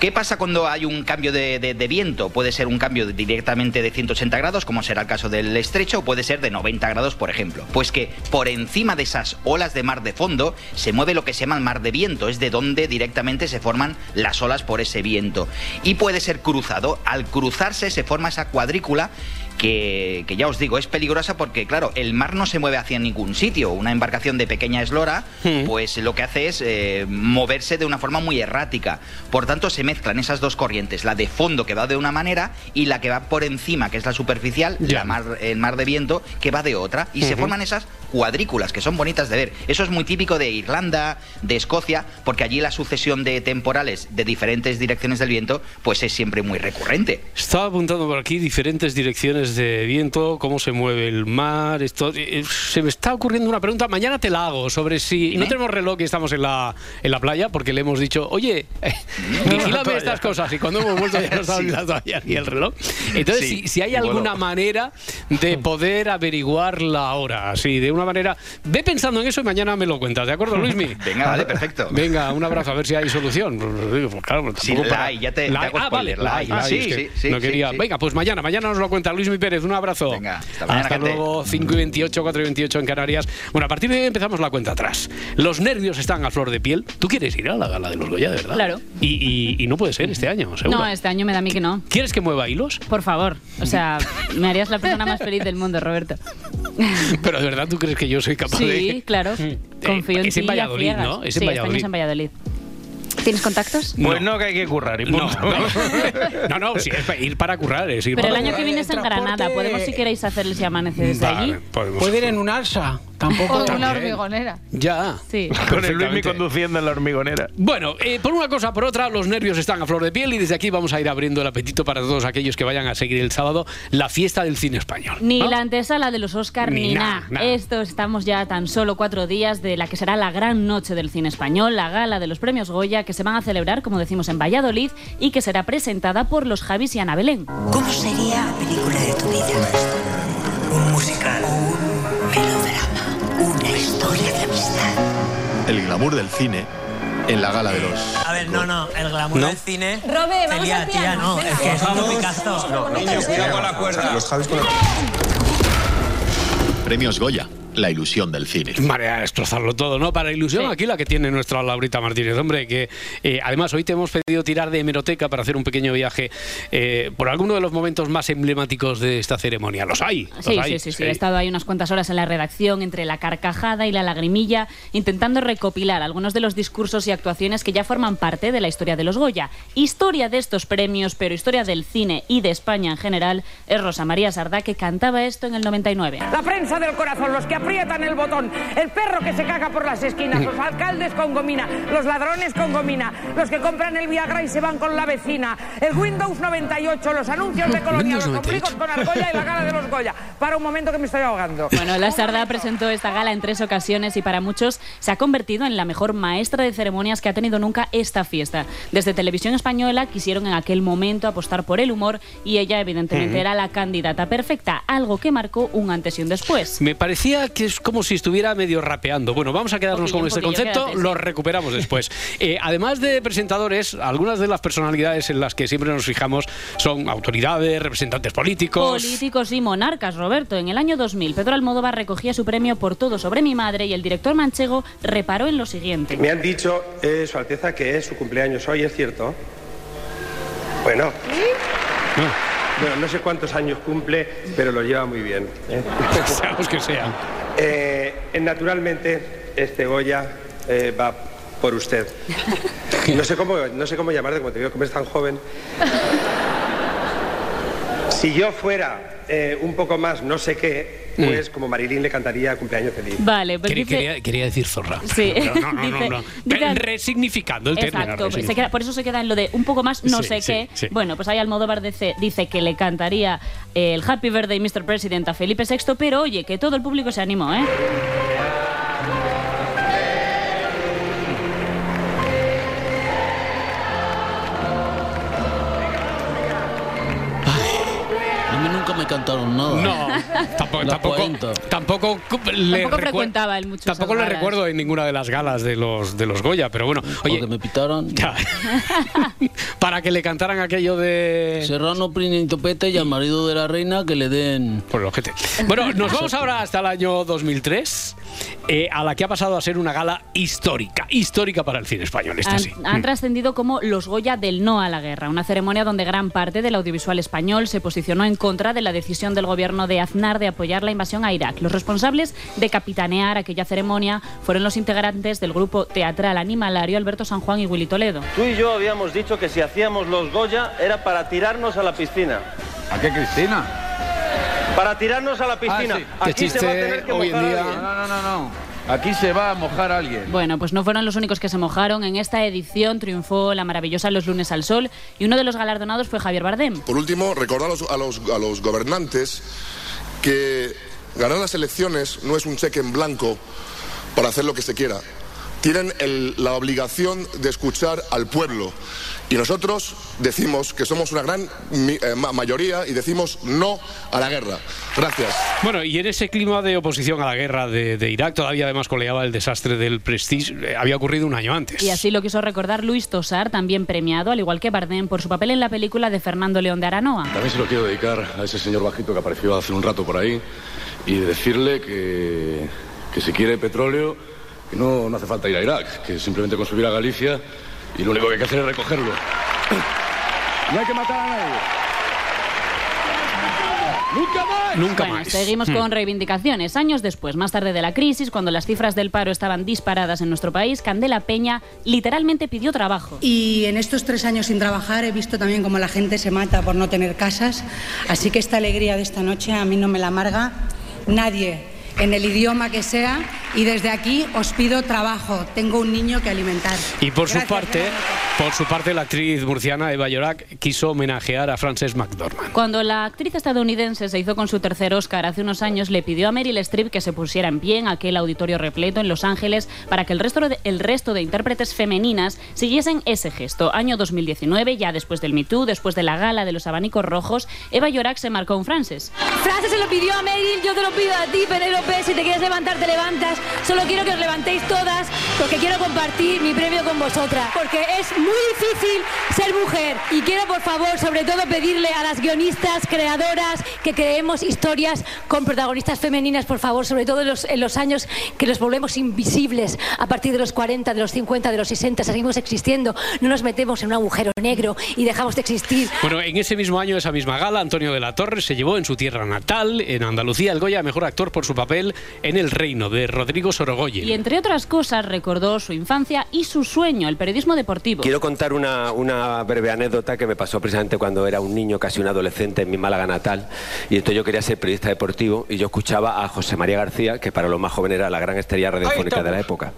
¿Qué pasa cuando hay un cambio de, de- de viento? Puede ser un cambio de- directamente de 180 grados, como será el caso del estrecho, o puede ser de 90 grados, por ejemplo. Pues que por encima de esas olas de mar de fondo se mueve lo que se llama el mar de viento, es de donde directamente se forman las olas por ese viento. Y puede ser cruzado. Al cruzarse se forma esa cuadrícula que, que ya os digo, es peligrosa porque, claro, el mar no se mueve hacia ningún sitio. Una embarcación de pequeña eslora, pues lo que hace es eh, moverse de una forma muy errática. Por tanto, se mezclan esas dos corrientes, la de fondo que va de una manera y la que va por encima, que es la superficial, la mar, el mar de viento, que va de otra. Y se forman esas cuadrículas que son bonitas de ver. Eso es muy típico de Irlanda, de Escocia, porque allí la sucesión de temporales de diferentes direcciones del viento, pues es siempre muy recurrente. Estaba apuntando por aquí diferentes direcciones de viento, cómo se mueve el mar. Esto, eh, se me está ocurriendo una pregunta. Mañana te la hago sobre si no tenemos reloj y estamos en la, en la playa, porque le hemos dicho, oye, eh, vigílame todavía. estas cosas. Y cuando hemos vuelto ya no estaba Sí. ni el reloj. Entonces, Sí, si, si hay alguna vuelo. manera de poder averiguar la hora, así, de una manera. Ve pensando en eso y mañana me lo cuentas, ¿de acuerdo, Luismi? Venga, vale, perfecto. Venga, un abrazo, a ver si hay solución. Pues, pues, claro, Sí, tampoco la para- hay, ya te- la te hay. hago Ah, vale, spoiler, la la hay, la Ah, sí, es que sí, sí, no sí, quería. sí. Venga, pues mañana, mañana nos lo cuenta Luismi Pérez. Un abrazo. Venga, hasta mañana, luego, 5 y 28, 4 y 28 en Canarias. Bueno, a partir de hoy empezamos la cuenta atrás. Los nervios están a flor de piel. ¿Tú quieres ir a la gala de los Goya, de verdad? Claro. Y, y- y no puede ser este año, seguro. No, este año me da a mí que no. ¿Quieres que mueva hilos? Por favor. O sea, me harías la persona más feliz del mundo, Roberto. Pero de verdad, ¿tú crees que yo soy capaz de.? Sí, claro. Confío en es ti. en a Valladolid. ¿no? Es en sí, año Valladolid. es en Valladolid. ¿Tienes contactos? Pues no, que hay que currar y No, punto. no, no, sí, es ir para currar, es ir Pero el para año que currar. viene es en Granada. Podemos, si queréis, hacer el Si Amanece desde allí. Vale, podemos Puede ir en un alsa. Tampoco. O una hormigonera. Ya. Sí. Con el. Luismi conduciendo en la hormigonera. Bueno, eh, por una cosa, por otra, los nervios están a flor de piel y desde aquí vamos a ir abriendo el apetito para todos aquellos que vayan a seguir el sábado la fiesta del cine español. Ni ¿no? la antesala de los Oscar Ni ni, nada. Esto estamos ya a tan solo cuatro días de la que será la gran noche del cine español, la gala de los premios Goya, que se van a celebrar, como decimos, en Valladolid y que será presentada por los Javis y Ana Belén. ¿Cómo sería la película de tu vida? Un musical. Una historia de amistad. El glamour del cine en la gala de los. A ver, no, no, el glamour ¿No? del cine. Robe, vamos Celia, al tía, no, Venga. es que es un. No, cuidado con la cuerda. Los Javis con Premios Goya, la ilusión del cine. Marea, destrozarlo todo, ¿no? Para ilusión, aquí la que tiene nuestra Laurita Martínez, hombre, que eh, además hoy te hemos pedido tirar de hemeroteca para hacer un pequeño viaje eh, por alguno de los momentos más emblemáticos de esta ceremonia. Los hay. los Sí, hay, sí, sí, sí. He estado ahí unas cuantas horas en la redacción entre la carcajada y la lagrimilla, intentando recopilar algunos de los discursos y actuaciones que ya forman parte de la historia de los Goya. Historia de estos premios, pero historia del cine y de España en general, es Rosa María Sardá, que cantaba esto en el 99. La prensa del corazón, los que aprietan el botón, el perro que se caga por las esquinas, los alcaldes con gomina, los ladrones con gomina, los que compran el Viagra y se van con la vecina, el Windows 98, los anuncios de Colonia, los conflictos con Argolla y la gala de los Goya. Para un momento que me estoy ahogando. Bueno, la Sardá presentó esta gala en tres ocasiones y para muchos se ha convertido en la mejor maestra de ceremonias que ha tenido nunca esta fiesta. Desde Televisión Española quisieron en aquel momento apostar por el humor y ella evidentemente Ujú. era la candidata perfecta, algo que marcó un antes y un después. Me parecía que es como si estuviera medio rapeando. Bueno, vamos a quedarnos Poquillo, con este poquillo, concepto, quédate, sí. lo recuperamos después. Eh, además de presentadores, algunas de las personalidades en las que siempre nos fijamos son autoridades, representantes políticos. Políticos y monarcas, Roberto. En el año 2000, Pedro Almodóvar recogía su premio por todo sobre mi madre y el director manchego reparó en lo siguiente. Me han dicho, eh, Su Alteza, que es su cumpleaños hoy, ¿es cierto? Bueno. Bueno, no sé cuántos años cumple, pero lo lleva muy bien. ¿eh? Seamos que sea. Eh, eh, naturalmente, este Goya eh, va por usted. No sé cómo, no sé cómo llamarte, como te veo como eres tan joven. Si yo fuera un poco más no sé qué, pues como Marilyn le cantaría cumpleaños feliz. Vale, pues Quería, dice... quería- quería decir zorra. Sí. Pero no, no, no, Dice- no. dice- Resignificando el término. Exacto, resignificando. se queda- por eso se queda en lo de un poco más no Sí, sé sí, qué. sí. Bueno, pues ahí Almodóvar dice, dice que le cantaría el Happy Birthday Mr. President a Felipe VI, pero oye, que todo el público se animó, ¿eh? Cantaron nada. No, tampoco, Los tampoco, 40. tampoco le Tampoco frecuentaba él mucho Tampoco le recuerdo en ninguna de las galas de los de los Goya, pero bueno, oye, me pitaron. para que le cantaran aquello de Serrano, Prinito Pete y al marido de la reina que le den. Por el ojete. Bueno, nos vamos ahora hasta el año 2003, eh, a la que ha pasado a ser una gala histórica, histórica para el cine español. Esta Han, sí. han Mm. trascendido como los Goya del no a la guerra, una ceremonia donde gran parte del audiovisual español se posicionó en contra de la decisión decisión del gobierno de Aznar de apoyar la invasión a Irak. Los responsables de capitanear aquella ceremonia fueron los integrantes del grupo teatral animalario Alberto San Juan y Willy Toledo. Tú y yo habíamos dicho que si hacíamos los Goya era para tirarnos a la piscina. ¿A qué Cristina? Para tirarnos a la piscina. Ah, sí. Qué Aquí se va a chiste tener que hoy en día. alguien. No, no, no, no. Aquí se va a mojar alguien. Bueno, pues no fueron los únicos que se mojaron. En esta edición triunfó la maravillosa Los lunes al sol y uno de los galardonados fue Javier Bardem. Por último, recordar a los, a los- a los gobernantes que ganar las elecciones no es un cheque en blanco para hacer lo que se quiera. Tienen el- la obligación de escuchar al pueblo. Y nosotros decimos que somos una gran eh, ma- mayoría y decimos no a la guerra. Gracias. Bueno, y en ese clima de oposición a la guerra de, de Irak, todavía además coleaba el desastre del Prestige, eh, había ocurrido un año antes. Y así lo quiso recordar Luis Tosar, también premiado, al igual que Bardem, por su papel en la película de Fernando León de Aranoa. También se lo quiero dedicar a ese señor bajito que apareció hace un rato por ahí y decirle que, que si quiere petróleo, que no, no hace falta ir a Irak, que simplemente con subir a Galicia y lo único que hay que hacer es recogerlo. No hay que matar a nadie. ¡Nunca más! Nunca Bueno, más. Seguimos Hmm. con reivindicaciones. Años después, más tarde de la crisis, cuando las cifras del paro estaban disparadas en nuestro país, Candela Peña literalmente pidió trabajo. Y en estos tres años sin trabajar he visto también cómo la gente se mata por no tener casas. Así que esta alegría de esta noche a mí no me la amarga nadie, en el idioma que sea. Y desde aquí os pido trabajo. Tengo un niño que alimentar. Y por su parte, por su parte, la actriz murciana Eva Llorac quiso homenajear a Frances McDormand. Cuando la actriz estadounidense se hizo con su tercer Oscar hace unos años, le pidió a Meryl Streep que se pusiera en pie en aquel auditorio repleto en Los Ángeles para que el resto de, el resto de intérpretes femeninas siguiesen ese gesto. Año 2019, ya después del Me Too, después de la gala de los abanicos rojos, Eva Llorac se marcó un Frances. Frances se lo pidió a Meryl, yo te lo pido a ti, Penélope. Si te quieres levantar, te levantas. Solo quiero que os levantéis todas porque quiero compartir mi premio con vosotras. Porque es muy difícil ser mujer. Y quiero, por favor, sobre todo pedirle a las guionistas, creadoras, que creemos historias con protagonistas femeninas, por favor, sobre todo en los, en los años que nos volvemos invisibles. A partir de los 40, de los 50, de los 60, seguimos existiendo. No nos metemos en un agujero negro y dejamos de existir. Bueno, en ese mismo año, esa misma gala, Antonio de la Torre se llevó en su tierra natal, en Andalucía, el Goya Mejor Actor por su papel en El Reino, de Rodrigo Sorogoyen. Y entre otras cosas recordó su infancia y su sueño, el periodismo deportivo. Quiero contar una, una breve anécdota que me pasó precisamente cuando era un niño, casi un adolescente, en mi Málaga natal. Y entonces yo quería ser periodista deportivo y yo escuchaba a José María García, que para los más jóvenes era la gran estrella radiofónica de la época.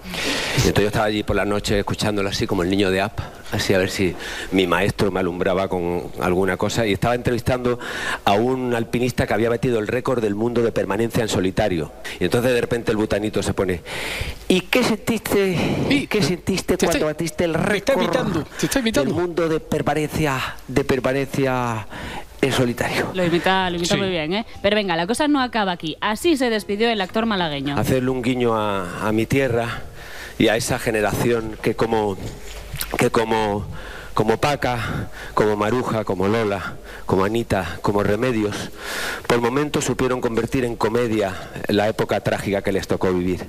Y entonces yo estaba allí por la noche escuchándolo así como el niño de App, así a ver si mi maestro me alumbraba con alguna cosa. Y estaba entrevistando a un alpinista que había batido el récord del mundo de permanencia en solitario. Y entonces de repente el butanito se pone, ¿y qué sentiste, qué sentiste cuando batiste el récord del mundo de permanencia, de permanencia en solitario? Lo imita, lo imita Sí. muy bien, ¿eh? Pero venga, la cosa no acaba aquí. Así se despidió el actor malagueño. hacerle un guiño a, a mi tierra y a esa generación que como que como como Paca, como Maruja, como Lola, como Anita, como Remedios, por momentos supieron convertir en comedia la época trágica que les tocó vivir.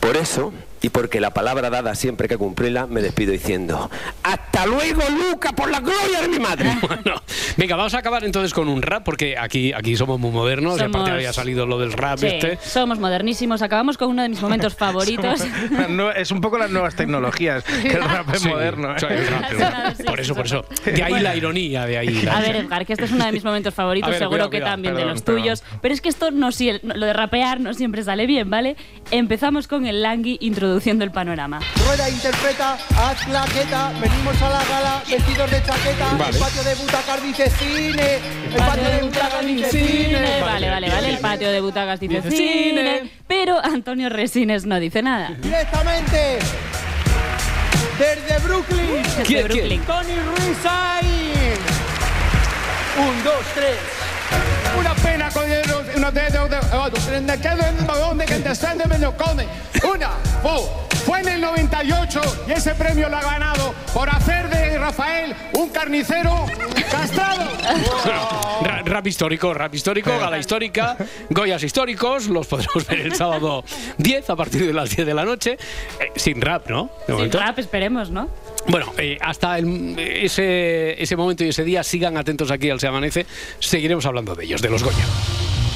Por eso, y porque la palabra dada siempre hay que cumplirla, me despido diciendo, ¡Hasta luego, Luca, por la gloria de mi madre! Bueno, venga, vamos a acabar entonces con un rap, porque aquí, aquí somos muy modernos, y Somos- aparte había salido lo del rap Sí, este. somos modernísimos. Acabamos con uno de mis momentos favoritos. No, es un poco las nuevas tecnologías, que el rap es Sí, moderno. ¿eh? el rap, el. Por eso, por eso. De ahí la ironía, de ahí. la- A ver, Edgar, que este es uno de mis momentos favoritos, ver, seguro cuidado, que cuidado, también de perdón, los perdón. tuyos. Pero es que esto no sie- no- lo de rapear no siempre sale bien, ¿vale? Empezamos con el Langui introduciendo el panorama. Rueda interpreta, haz claqueta, venimos a la gala vestidos de chaqueta, Vale. el patio de butacas dice cine, el patio de butacas dice cine. Vale, vale, vale. El patio de butacas dice Dice cine. cine. Pero Antonio Resines no dice nada. Directamente desde Brooklyn, Desde ¿Quién, quién? Brooklyn. Tony Ruiz ahí. Un, dos, tres. Una pena con el- una de de- de-. En el que el balón de que descende me lo come. Una, fu- fue en el 98 y ese premio lo ha ganado por hacer de Rafael un carnicero castrado. Ra- Rap histórico, rap histórico, gala histórica, Goyas históricos, los podremos ver el sábado 10 a partir de las 10 de la noche, eh, sin rap, ¿no? De Sin momento. rap, esperemos, ¿no? Bueno, eh, hasta ese, ese momento y ese día sigan atentos aquí al Se Amanece. Seguiremos hablando de ellos, de los Goya.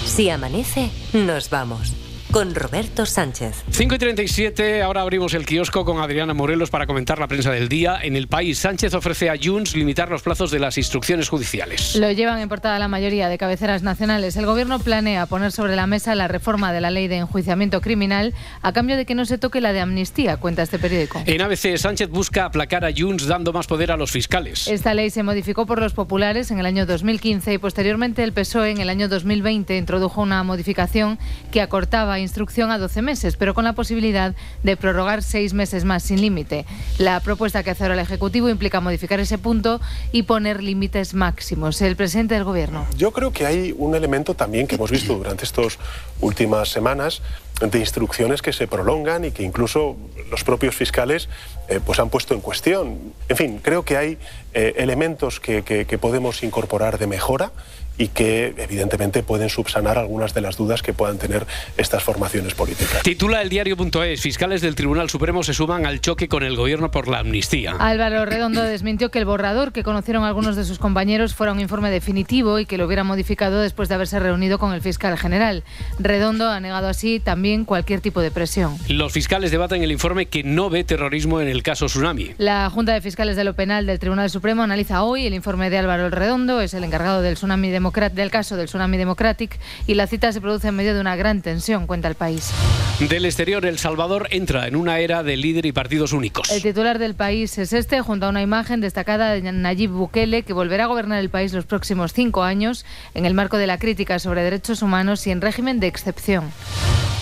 Si amanece, nos vamos. Con Roberto Sánchez. 5 y 37, ahora abrimos el kiosco con Adriana Morelos para comentar la prensa del día. En el país, Sánchez ofrece a Junts limitar los plazos de las instrucciones judiciales. Lo llevan en portada la mayoría de cabeceras nacionales. El gobierno planea poner sobre la mesa la reforma de la ley de enjuiciamiento criminal a cambio de que no se toque la de amnistía, cuenta este periódico. En ABC, Sánchez busca aplacar a Junts dando más poder a los fiscales. Esta ley se modificó por los populares en el año 2015 y posteriormente el PSOE en el año 2020 introdujo una modificación que acortaba instrucción a 12 meses, pero con la posibilidad de prorrogar seis meses más sin límite. La propuesta que hace ahora el Ejecutivo implica modificar ese punto y poner límites máximos. El presidente del Gobierno. Yo creo que hay un elemento también que hemos visto durante estas últimas semanas de instrucciones que se prolongan y que incluso los propios fiscales eh, pues han puesto en cuestión. En fin, creo que hay eh, elementos que, podemos incorporar de mejora y que evidentemente pueden subsanar algunas de las dudas que puedan tener estas formaciones políticas. Titula el diario.es, fiscales del Tribunal Supremo se suman al choque con el gobierno por la amnistía. Álvaro Redondo desmintió que el borrador que conocieron algunos de sus compañeros fuera un informe definitivo y que lo hubiera modificado después de haberse reunido con el fiscal general. Redondo ha negado así también cualquier tipo de presión. Los fiscales debaten el informe que no ve terrorismo en el caso Tsunami. La Junta de Fiscales de lo Penal del Tribunal Supremo analiza hoy el informe de Álvaro Redondo, es el encargado del, tsunami democrat del caso del Tsunami Democratic, y la cita se produce en medio de una gran tensión, cuenta el país. Del exterior, El Salvador entra en una era de líder y partidos únicos. El titular del país es este, junto a una imagen destacada de Nayib Bukele, que volverá a gobernar el país los próximos cinco años en el marco de la crítica sobre derechos humanos y en régimen de excepción.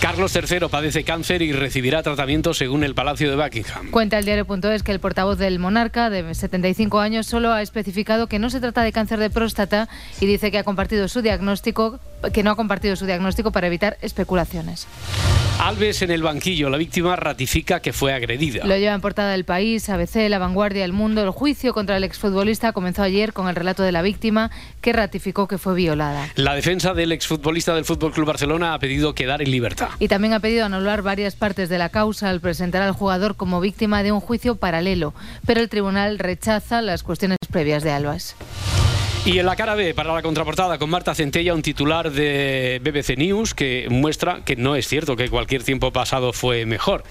Carlos III padece cáncer y recibirá tratamiento según el Palacio de Buckingham. Cuenta el diario.es que el portavoz del monarca, de 75 años, solo ha especificado que no se trata de cáncer de próstata y dice que ha compartido su diagnóstico, que no ha compartido su diagnóstico para evitar especulaciones. Alves en el banquillo, la víctima ratifica que fue agredida. Lo lleva en portada del país, ABC, La Vanguardia, El Mundo. El juicio contra el exfutbolista comenzó ayer con el relato de la víctima que ratificó que fue violada. La defensa del exfutbolista del Fútbol Club Barcelona ha pedido quedar en libertad. Y también ha pedido anular varias partes de la causa al presentar al jugador como víctima de un juicio paralelo, pero el tribunal rechaza las cuestiones previas de Albas. Y en la cara B, para la contraportada, con Marta Centella, un titular de BBC News que muestra que no es cierto que cualquier tiempo pasado fue mejor.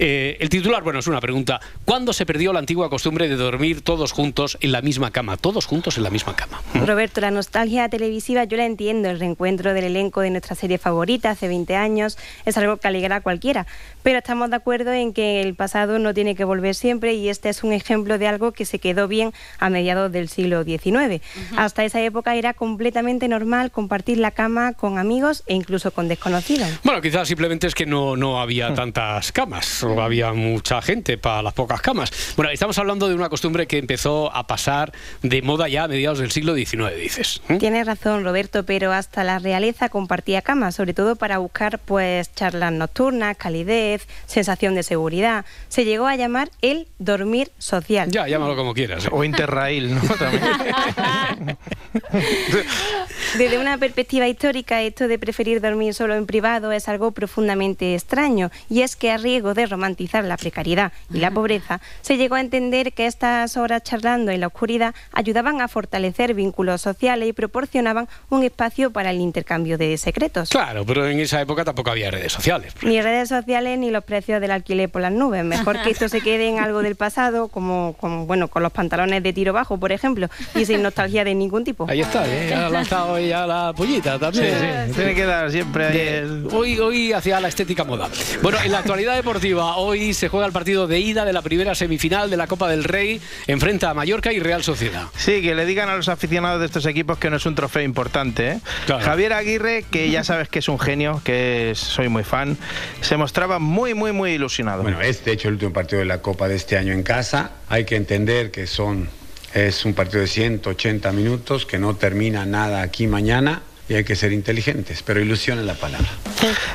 Eh, el titular, bueno, es una pregunta. ¿Cuándo se perdió la antigua costumbre de dormir todos juntos en la misma cama? Todos juntos en la misma cama. Roberto, la nostalgia televisiva yo la entiendo, el reencuentro del elenco de nuestra serie favorita hace 20 años es algo que alegra a cualquiera, pero estamos de acuerdo en que el pasado no tiene que volver siempre y este es un ejemplo de algo que se quedó bien a mediados del siglo XIX. Hasta esa época era completamente normal compartir la cama con amigos e incluso con desconocidos. Bueno, quizás simplemente es que no, no había tantas camas, o había mucha gente para las pocas camas. Bueno, estamos hablando de una costumbre que empezó a pasar de moda ya a mediados del siglo XIX, dices. ¿eh? Tienes razón, Roberto, pero hasta la realeza compartía cama, sobre todo para buscar pues charlas nocturnas, calidez, sensación de seguridad. Se llegó a llamar el dormir social. Ya, llámalo como quieras. ¿eh? O interrail, ¿no? También. Desde una perspectiva histórica, esto de preferir dormir solo en privado es algo profundamente extraño, y es que a riesgo de romantizar la precariedad y la pobreza, se llegó a entender que estas horas charlando en la oscuridad ayudaban a fortalecer vínculos sociales y proporcionaban un espacio para el intercambio de secretos. Claro, pero en esa época tampoco había redes sociales. Ni redes sociales ni los precios del alquiler por las nubes. Mejor que esto se quede en algo del pasado, como, como, bueno, con los pantalones de tiro bajo, por ejemplo, y sin nostalgia de ningún tipo. Ahí está, ¿eh? ha lanzado ya la pollita también. Sí, sí. Tiene que dar siempre ahí De- el- hoy, hoy hacia la estética moda. Bueno, en la actualidad deportiva, hoy se juega el partido de ida de la primera semifinal de la Copa del Rey. Enfrenta a Mallorca y Real Sociedad. Sí, que le digan a los aficionados de estos equipos que no es un trofeo importante. ¿eh? Javier Aguirre, que ya sabes que es un genio, que es- soy muy fan, se mostraba muy, muy, muy ilusionado. Bueno, es de hecho el último partido de la Copa de este año en casa. Hay que entender que son es un partido de 180 minutos que no termina nada aquí mañana y hay que ser inteligentes, pero ilusión es la palabra.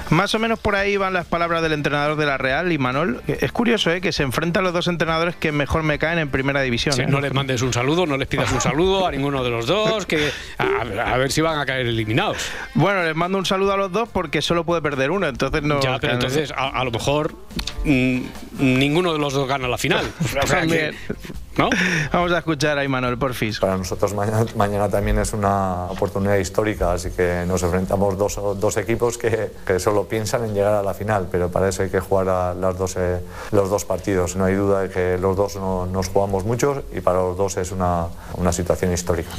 Más o menos por ahí van las palabras del entrenador de la Real y Manol. Es curioso ¿eh? que se enfrentan los dos entrenadores que mejor me caen en primera división. Sí, ¿eh? no les mandes un saludo, no les pidas un saludo a ninguno de los dos, que a, a ver si van a caer eliminados. Bueno, les mando un saludo a los dos porque solo puede perder uno, entonces no. ya, pero entonces a, a lo mejor ninguno de los dos gana la final. O sea que-. ¿no? Vamos a escuchar a Imanol Porfis. Para nosotros mañana, mañana también es una oportunidad histórica, así que nos enfrentamos dos, dos equipos que, que solo piensan en llegar a la final, pero para eso hay que jugar a las dos, eh, los dos partidos. No hay duda de que los dos no, nos jugamos mucho y para los dos es una, una situación histórica.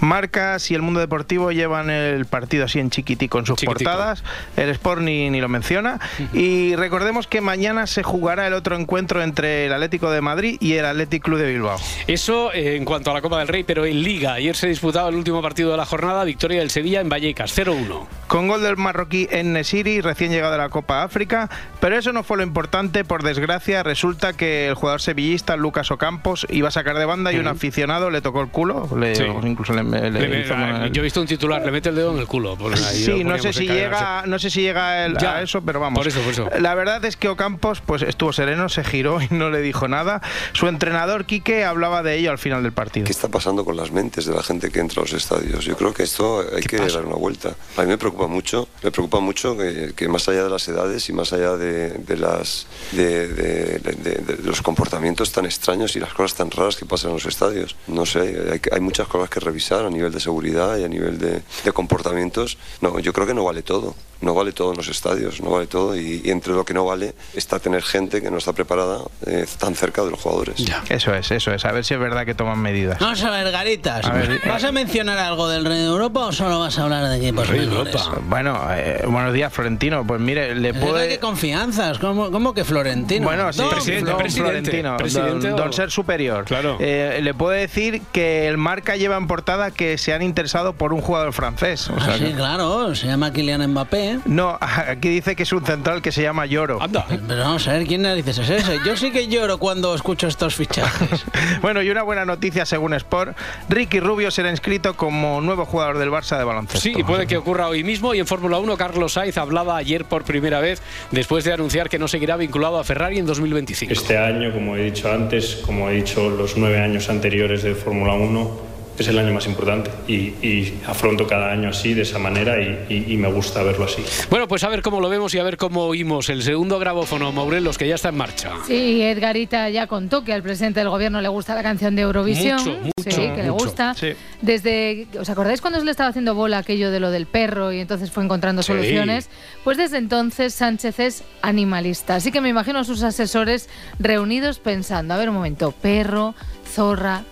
Marcas y el mundo deportivo llevan el partido así en chiquitico en sus Chiquitico. portadas. El Sport ni, ni lo menciona. Y recordemos que mañana se jugará el otro encuentro entre el Atlético de Madrid y el Athletic Club de Bilbao. Eso eh, en cuanto a la Copa del Rey, pero en Liga. Ayer se disputaba el último partido de la jornada, victoria del Sevilla en Vallecas, 0-1. Con gol del marroquí en Nesiri, recién llegado de la Copa África. Pero eso no fue lo importante. Por desgracia, resulta que el jugador sevillista Lucas Ocampos iba a sacar de banda y un aficionado le tocó el culo. Le, Sí. Incluso le, le Le- hizo una- Yo he visto un titular, le mete el dedo en el culo. Por ahí Sí, no sé si llega, no sé si llega el- Ya, a eso, pero vamos. por eso, por eso. La verdad es que Ocampos pues estuvo sereno, se giró y no le dijo nada. Su entrenador Quique hablaba de ello al final del partido. ¿Qué está pasando con las mentes de la gente que entra a los estadios? Yo creo que esto hay que dar una vuelta. A mí me preocupa mucho, me preocupa mucho que, que más allá de las edades y más allá de, de las de, de- de- los comportamientos tan extraños y las cosas tan raras que pasan en los estadios. No sé, hay, hay muchas cosas que revisar a nivel de seguridad y a nivel de comportamientos. No, yo creo que no vale todo. No vale todo en los estadios, no vale todo. Y, y entre lo que no vale está tener gente que no está preparada eh, tan cerca de los jugadores. Eso es, eso es. A ver si es verdad que toman medidas. Vamos a ver, Garitas. A ver, ¿Vas a mencionar algo del Rey de Europa o solo vas a hablar de equipos menores? Bueno, eh, buenos días, Florentino. Pues mire, le Pero puede. qué confianzas, ¿cómo, cómo que Florentino? Bueno, sí, Don don Florentino, don, don ser superior. Eh, le puede decir que el marca lleva en portada que se han interesado por un jugador francés. O sea Ah, sí, que- claro, se llama Kylian Mbappé. No, aquí dice que es un central que se llama Lloro. Pero vamos a ver, ¿quién narices es ese? Yo sí que lloro cuando escucho estos fichajes. Bueno, y una buena noticia según Sport, Ricky Rubio será inscrito como nuevo jugador del Barça de baloncesto. Sí, y puede que ocurra hoy mismo. Y en Fórmula 1, Carlos Sainz hablaba ayer por primera vez después de anunciar que no seguirá vinculado a Ferrari en 2025. Este año, como he dicho antes, como he dicho los nueve años anteriores de Fórmula 1, es el año más importante y, y afronto cada año así, de esa manera y, y- y me gusta verlo así. Bueno, pues a ver cómo lo vemos y a ver cómo oímos el segundo grabófono Morelos que ya está en marcha. Sí, Edgarita ya contó que al presidente del gobierno le gusta la canción de Eurovisión. Mucho, mucho, sí, que le gusta. Sí. Desde, ¿os acordáis cuando se le estaba haciendo bola aquello de lo del perro y entonces fue encontrando Sí. soluciones? Pues desde entonces Sánchez es animalista. Así que me imagino a sus asesores reunidos pensando, a ver un momento, perro, zorra,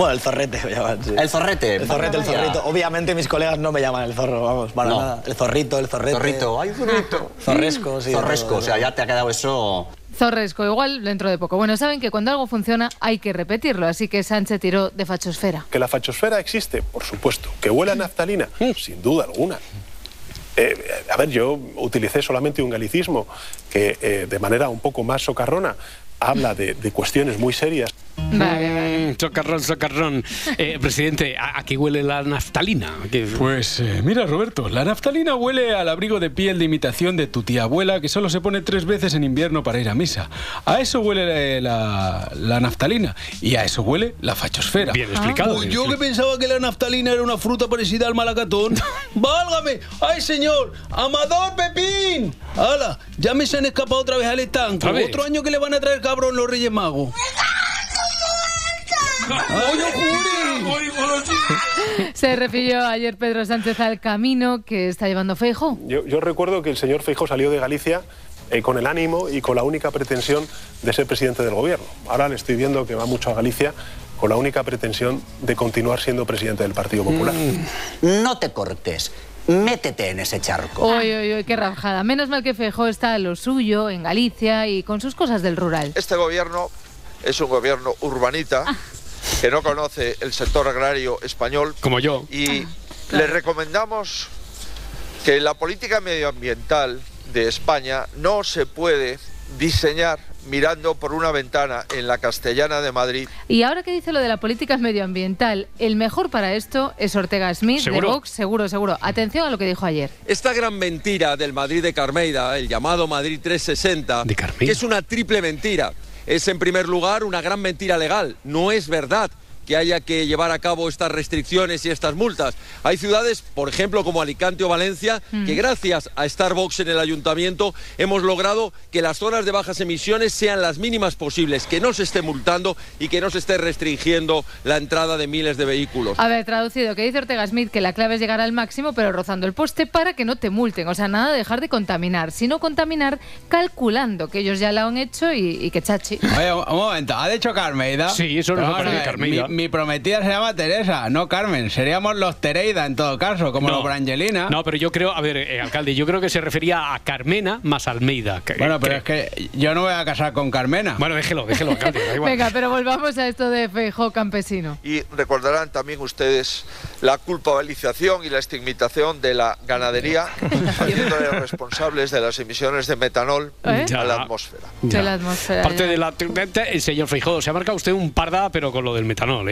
Bueno, el zorrete me llaman, sí. El zorrete. El zorrete, el zorrito. Obviamente mis colegas no me llaman el zorro, vamos, para No. nada. El zorrito, el zorrete. Zorrito, ay, zorrito. Zorresco, sí. Zorresco, todo, o sea, ya te ha quedado eso. zorresco, igual dentro de poco. Bueno, saben que cuando algo funciona hay que repetirlo, así que Sánchez tiró de fachosfera. Que la fachosfera existe, por supuesto. Que huele a naftalina, sin duda alguna. Eh, a ver, yo utilicé solamente un galicismo que eh, de manera un poco más socarrona habla de, de cuestiones muy serias. Mm, socarrón, socarrón. Eh, presidente, ¿a, a qué huele la naftalina? ¿Qué- Pues eh, mira, Roberto, la naftalina huele al abrigo de piel de imitación de tu tía abuela que solo se pone tres veces en invierno para ir a misa. A eso huele eh, la, la naftalina y a eso huele la fachosfera. Bien Uy, yo que pensaba que la naftalina era una fruta parecida al malacatón. ¡Válgame! ¡Ay, señor! ¡Amador Pepín! ¡Hala! Ya me se han escapado otra vez al estanco. Otro año que le van a traer cabrón los Reyes Magos. Se refirió ayer Pedro Sánchez al camino que está llevando Feijo. Yo, yo recuerdo que el señor Feijóo salió de Galicia eh, con el ánimo y con la única pretensión de ser presidente del gobierno. Ahora le estoy viendo que va mucho a Galicia con la única pretensión de continuar siendo presidente del Partido Popular. No te cortes. Métete en ese charco. Uy, uy, uy, qué rajada. Menos mal que Feijo está a lo suyo, en Galicia y con sus cosas del rural. Este gobierno es un gobierno urbanita que no conoce el sector agrario español. Como yo. Y le recomendamos que la política medioambiental de España no se puede diseñar mirando por una ventana en la Castellana de Madrid Y ahora que dice lo de la política medioambiental, el mejor para esto es Ortega Smith ¿Seguro? de Vox, seguro, seguro. Atención a lo que dijo ayer. Esta gran mentira del Madrid de Carmeida, el llamado Madrid 360, que es una triple mentira. Es en primer lugar una gran mentira legal. No es verdad que haya que llevar a cabo estas restricciones y estas multas. Hay ciudades, por ejemplo, como Alicante o Valencia, que gracias a Starbucks en el ayuntamiento hemos logrado que las zonas de bajas emisiones sean las mínimas posibles, que no se esté multando y que no se esté restringiendo la entrada de miles de vehículos. A ver, traducido, que dice Ortega Smith que la clave es llegar al máximo, pero rozando el poste para que no te multen. O sea, nada de dejar de contaminar, sino contaminar calculando que ellos ya lo han hecho y, y que chachi. Oye, un momento, ¿ha dicho Carmeida? Sí, eso ha parecido a ver, Carmeida. Mi, mi prometida se llama Teresa, no Carmen. Seríamos los Tereida en todo caso, como los Brangelina. No, pero yo creo, a ver, eh, alcalde, yo creo que se refería a Carmena más Almeida. que- Bueno, pero que- es que yo no voy a casar con Carmena. Bueno, déjelo, déjelo, alcalde, da igual. Venga, pero volvamos a esto de Feijó campesino. Y recordarán también ustedes la culpabilización y la estigmatización de la ganadería, haciéndole responsables de las emisiones de metanol ¿Eh? a la Ya. atmósfera. De la atmósfera. Aparte ya. de la... El señor Feijóo, se ha marcado usted un parda, pero con lo del metanol, ¿eh?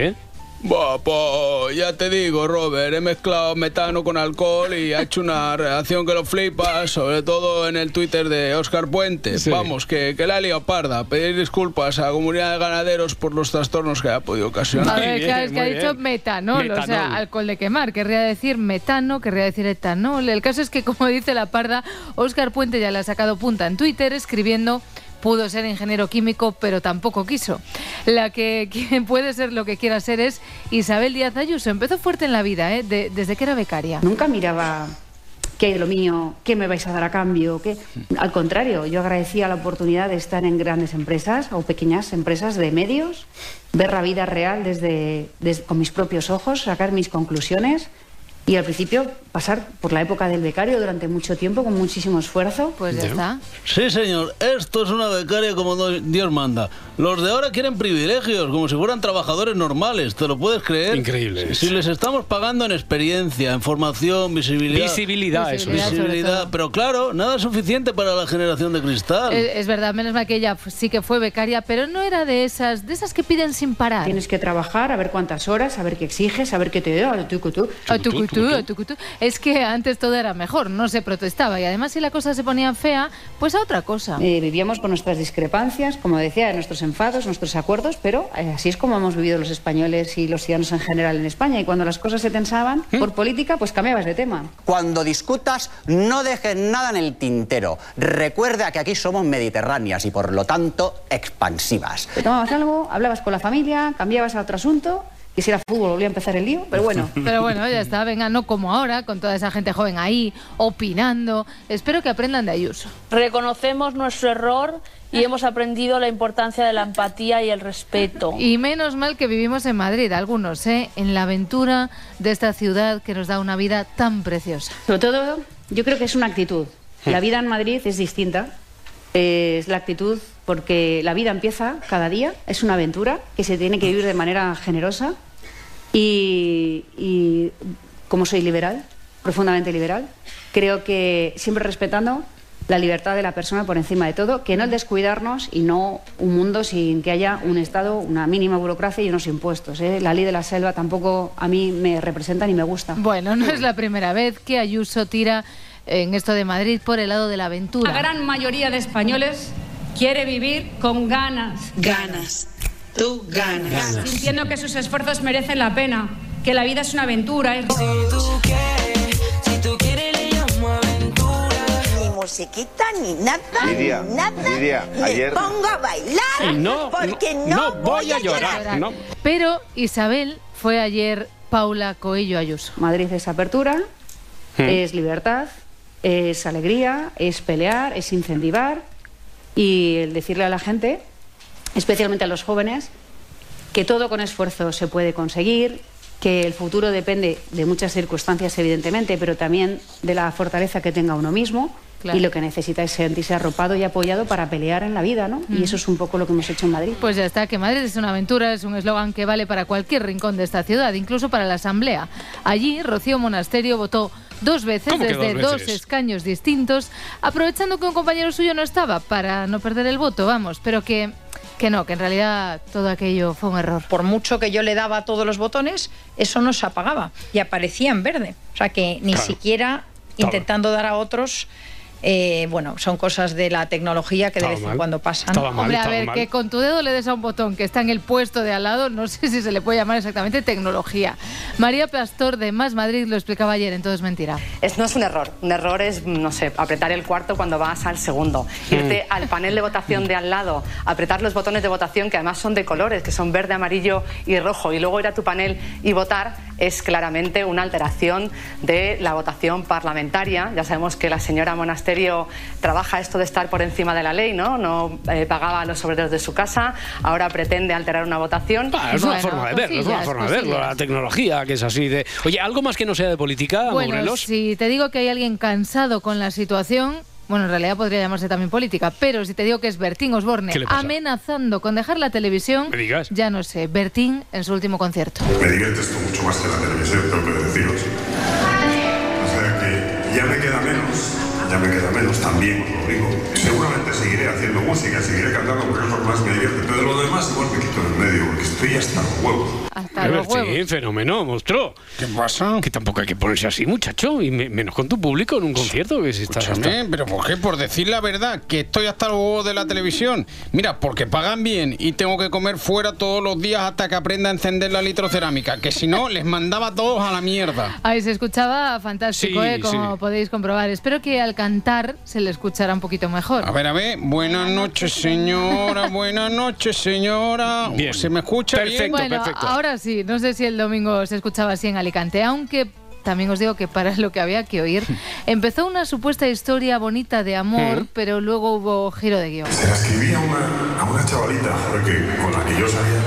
Pues ya te digo, Robert, he mezclado metano con alcohol y ha hecho una reacción que lo flipa, sobre todo en el Twitter de Oscar Puente. Sí. Vamos, que, que la ha liado parda. Pedir disculpas a la comunidad de ganaderos por los trastornos que ha podido A ocasionar. ver, claro, es que ha dicho bien. metanol, o sea, Metanol. alcohol de quemar. Querría decir metano, querría decir etanol. El caso es que, como dice la parda, Óscar Puente ya le ha sacado punta en Twitter escribiendo pudo ser ingeniero químico, pero tampoco quiso. La que puede ser lo que quiera ser es Isabel Díaz Ayuso. Empezó fuerte en la vida, ¿eh? De- desde que era becaria. Nunca miraba qué hay de lo mío, qué me vais a dar a cambio, qué. Al contrario, yo agradecía la oportunidad de estar en grandes empresas o pequeñas empresas de medios, ver la vida real desde- con mis propios ojos, sacar mis conclusiones y al principio pasar por la época del becario durante mucho tiempo con muchísimo esfuerzo. Pues ya está. Sí, señor, esto es una becaria como Dios manda. Los de ahora quieren privilegios, como si fueran trabajadores normales, ¿te lo puedes creer? Increíble. Si les estamos pagando en experiencia, en formación, visibilidad. Visibilidad, eso Visibilidad, Visibilidad, pero claro, nada es suficiente para la generación de cristal. Es, es verdad, menos mal que ella sí que fue becaria, pero no era de esas, de esas que piden sin parar. Tienes que trabajar, a ver cuántas horas, a ver qué exiges, a ver qué te da, tú, tú. Tucutú, tucutú. Es que antes todo era mejor, no se protestaba y además si la cosa se ponía fea, pues a otra cosa. Eh, vivíamos con nuestras discrepancias, como decía, nuestros enfados, nuestros acuerdos, pero eh, así es como hemos vivido los españoles y los ciudadanos en general en España. Y cuando las cosas se tensaban por política, pues cambiabas de tema. Cuando discutas, no dejes nada en el tintero. Recuerda que aquí somos mediterráneas y por lo tanto expansivas. Te tomabas algo, hablabas con la familia, cambiabas a otro asunto, y si era fútbol volvía a empezar el lío, pero bueno. Pero bueno, ya está, venga, no como ahora, con toda esa gente joven ahí, opinando. Espero que aprendan de Ayuso. Reconocemos nuestro error y hemos aprendido la importancia de la empatía y el respeto. Y menos mal que vivimos en Madrid, algunos, ¿eh? En la aventura de esta ciudad que nos da una vida tan preciosa. Sobre todo, yo creo que es una actitud. La vida en Madrid es distinta. Es la actitud porque la vida empieza cada día, es una aventura que se tiene que vivir de manera generosa y, y como soy liberal, profundamente liberal, creo que siempre respetando la libertad de la persona por encima de todo, que no el descuidarnos y no un mundo sin que haya un Estado, una mínima burocracia y unos impuestos. ¿eh? La ley de la selva tampoco a mí me representa ni me gusta. Bueno, no es la primera vez que Ayuso tira en esto de Madrid por el lado de la La aventura. gran mayoría de españoles quiere vivir con ganas. Ganas. Tú ganas. Sintiendo que sus esfuerzos merecen la pena, que la vida es una aventura. es- Si tú quieres, le llamo aventura. Ni musiquita, ni nada, Lidia, ni nada. Lidia, Me ayer- pongo a bailar No, porque no, no, no voy a llorar. No. Pero Isabel fue ayer Paula Coello Ayuso. Madrid es apertura, Hmm. es libertad, es alegría, es pelear, es incentivar y el decirle a la gente, especialmente a los jóvenes, que todo con esfuerzo se puede conseguir, que el futuro depende de muchas circunstancias, evidentemente, pero también de la fortaleza que tenga uno mismo. Claro. Y lo que necesita es sentirse arropado y apoyado para pelear en la vida, ¿no? Mm. Y eso es un poco lo que hemos hecho en Madrid. Pues ya está, que Madrid es una aventura, es un eslogan que vale para cualquier rincón de esta ciudad, incluso para la Asamblea. Allí, Rocío Monasterio votó dos veces ¿Cómo que desde dos dos, veces? escaños distintos, aprovechando que un compañero suyo no estaba para no perder el voto, vamos, pero que, que no, que en realidad todo aquello fue un error. Por mucho que yo le daba a todos los botones, eso no se apagaba y aparecía en verde. O sea que ni Claro. siquiera intentando dar a otros eh, bueno, son cosas de la tecnología que de vez en cuando pasan. Estaba mal, Hombre, a ver, mal. que con tu dedo le des a un botón que está en el puesto de al lado, no sé si se le puede llamar exactamente tecnología. María Pastor de Más Madrid lo explicaba ayer, entonces mentira. Es, no es un error. Un error es, no sé, apretar el cuarto cuando vas al segundo. Mm. Irte al panel de votación de al lado, apretar los botones de votación que además son de colores, que son verde, amarillo y rojo, y luego ir a tu panel y votar es claramente una alteración de la votación parlamentaria. Ya sabemos que la señora Monasterio trabaja esto de estar por encima de la ley, ¿no? No eh, pagaba a los obreros de su casa, ahora pretende alterar una votación. Ah, es una forma de verlo, es una forma de verlo, la tecnología que es así de... Oye, ¿algo más que no sea de política, Bueno, Morelos? si te digo que hay alguien cansado con la situación, bueno, en realidad podría llamarse también política, pero si te digo que es Bertín Osborne amenazando con dejar la televisión, Me digas. ya no sé, Bertín en su último concierto. Me divierte esto mucho más que la televisión, tengo que deciros. O sea que ya me queda menos, ya me queda menos, también os lo digo. Seguramente seguiré haciendo música, seguiré cantando porque es lo que más me divierte, pero de lo demás igual me quito en medio porque estoy hasta los huevos. Hasta los huevos. fenómeno, monstruo. ¿Qué pasa? Que tampoco hay que ponerse así, muchacho, y me- menos con tu público en un concierto que si estás hasta... pero ¿por qué? Por decir la verdad, que estoy hasta los huevos de la televisión. Mira, porque pagan bien y tengo que comer fuera todos los días hasta que aprenda a encender la litrocerámica, que si no, les mandaba a todos a la mierda. Ahí se escuchaba fantástico, Sí, ¿eh? como sí. podéis comprobar. Espero que al cantar se le escuchará un poquito mejor. A ver, a ver, buenas noches señora, buenas noches señora. Bien. ¿Se me escucha bien? bueno, ahora sí, no sé si el domingo se escuchaba así en Alicante, aunque también os digo que para lo que había que oír, empezó una supuesta historia bonita de amor, Mm. pero luego hubo giro de guion. Se la escribí a una, a una chavalita con la que yo salía,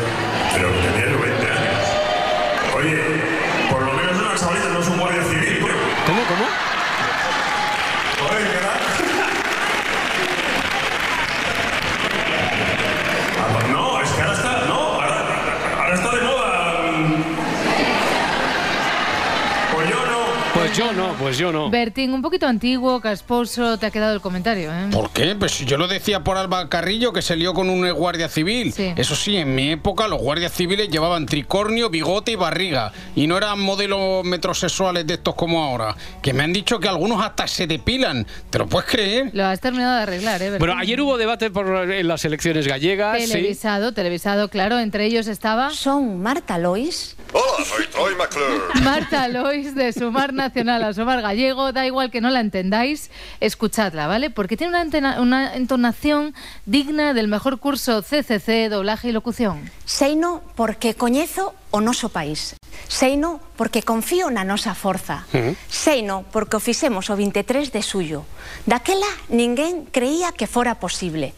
Pues yo no, pues yo no. Bertín, un poquito antiguo, casposo, te ha quedado el comentario, ¿eh? ¿Por qué? Pues yo lo decía por Alba Carrillo que se lió con un guardia civil. Sí. Eso sí, en mi época los guardias civiles llevaban tricornio, bigote y barriga. Y no eran modelos metrosexuales de estos como ahora. Que me han dicho que algunos hasta se depilan. ¿Te lo puedes creer? Lo has terminado de arreglar, ¿eh? Bertín? Bueno, ayer hubo debate por, en las elecciones gallegas. sí. Televisado, televisado, claro. Entre ellos estaba... Son Marta Lois. Hola, soy Troy McClure. Marta Lois de Sumar Nacional a Sumar Gallego, da igual que no la entendáis, escuchadla, ¿vale? Porque tiene una, entena- una entonación digna del mejor curso CCC, doblaje y locución. Seino porque coñezo o noso país. Seino porque confío na nosa forza. Seino porque o fixemos o 23 de suyo. Daquela ninguén creía que fora posible.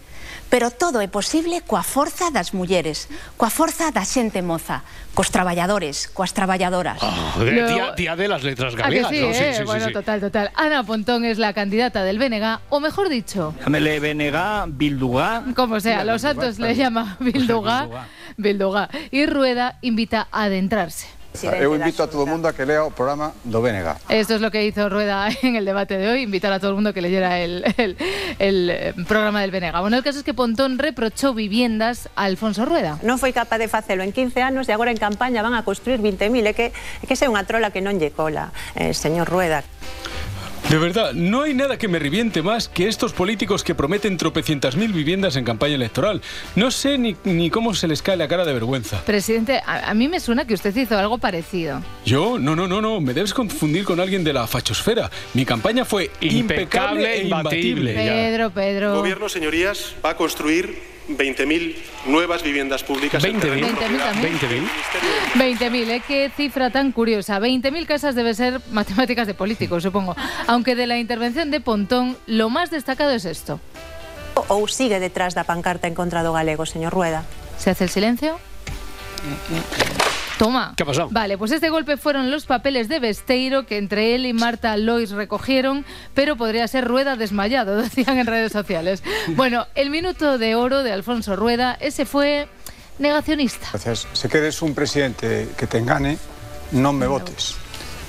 Pero todo é posible coa forza das mulleres, coa forza da xente moza, cos traballadores, coas traballadoras. Oh, de- Luego- día, día de las letras ¿A que gallegas, sí, ¿no? eh? bueno, total, total. Ana Pontón es la candidata del BNG, o mejor dicho, Llámele Benega, Bilduga. como sea, Los Santos le llama Bilduga, Bilduga, y Rueda invita a adentrarse. Eu invito a todo o mundo a que lea o programa do BNG. Esto es lo que hizo Rueda en el debate de hoy, invitar a todo el mundo que leyera el, el- el, eh, programa del Benega. Bueno, el caso es que Pontón reprochó viviendas a Alfonso Rueda. Non foi capaz de facelo en 15 anos e agora en campaña van a construir 20.000. É que, é que é unha trola que non lle cola, eh, señor Rueda. De verdad, no hay nada que me reviente más que estos políticos que prometen tropecientas mil viviendas en campaña electoral. No sé ni, ni cómo se les cae la cara de vergüenza. Presidente, a, a mí me suena que usted hizo algo parecido. Yo, no, no, no, no, me debes confundir con alguien de la fachosfera. Mi campaña fue impecable, e imbatible. Pedro, Pedro. El gobierno, señorías, va a construir 20.000 nuevas viviendas públicas. en 20.000. terreno 20.000 propiedad. también. 20.000, ¿eh? Qué cifra tan curiosa. 20.000 casas debe ser matemáticas de políticos, supongo. Aunque de la intervención de Pontón, lo más destacado es esto. Ou sigue detrás da pancarta en contra do galego, señor Rueda? ¿Se hace el silencio? Toma. ¿Qué ha pasado? Vale, pues este golpe fueron los papeles de Besteiro que entre él y Marta Lois recogieron, pero podría ser Rueda desmayado, decían en redes sociales. Bueno, el minuto de oro de Alfonso Rueda, ese fue negacionista. Gracias. Se queres un presidente que te engane, non me votes.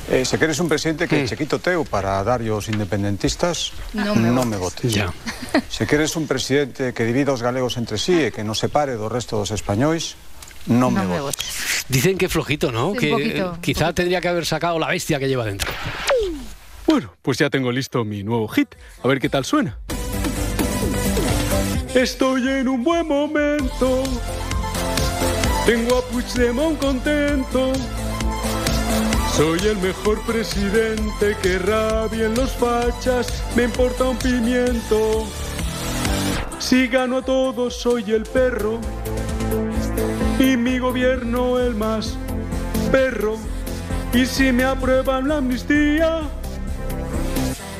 Eh, se queres un presidente que che quito teu para dar aos independentistas, Non me non me votes. Ya. Se queres un presidente que divida os galegos entre sí e que nos separe do resto dos españois, non me votes. Dicen que flojito, ¿no? Sí, un que poquito, eh, quizá tendría que haber sacado la bestia que lleva dentro. Bueno, pues ya tengo listo mi nuevo hit. A ver qué tal suena. Estoy en un buen momento. Tengo a Puigdemont contento. Soy el mejor presidente que rabien los fachas, me importa un pimiento. Si gano a todos soy el perro y mi gobierno el más perro. Y si me aprueban la amnistía,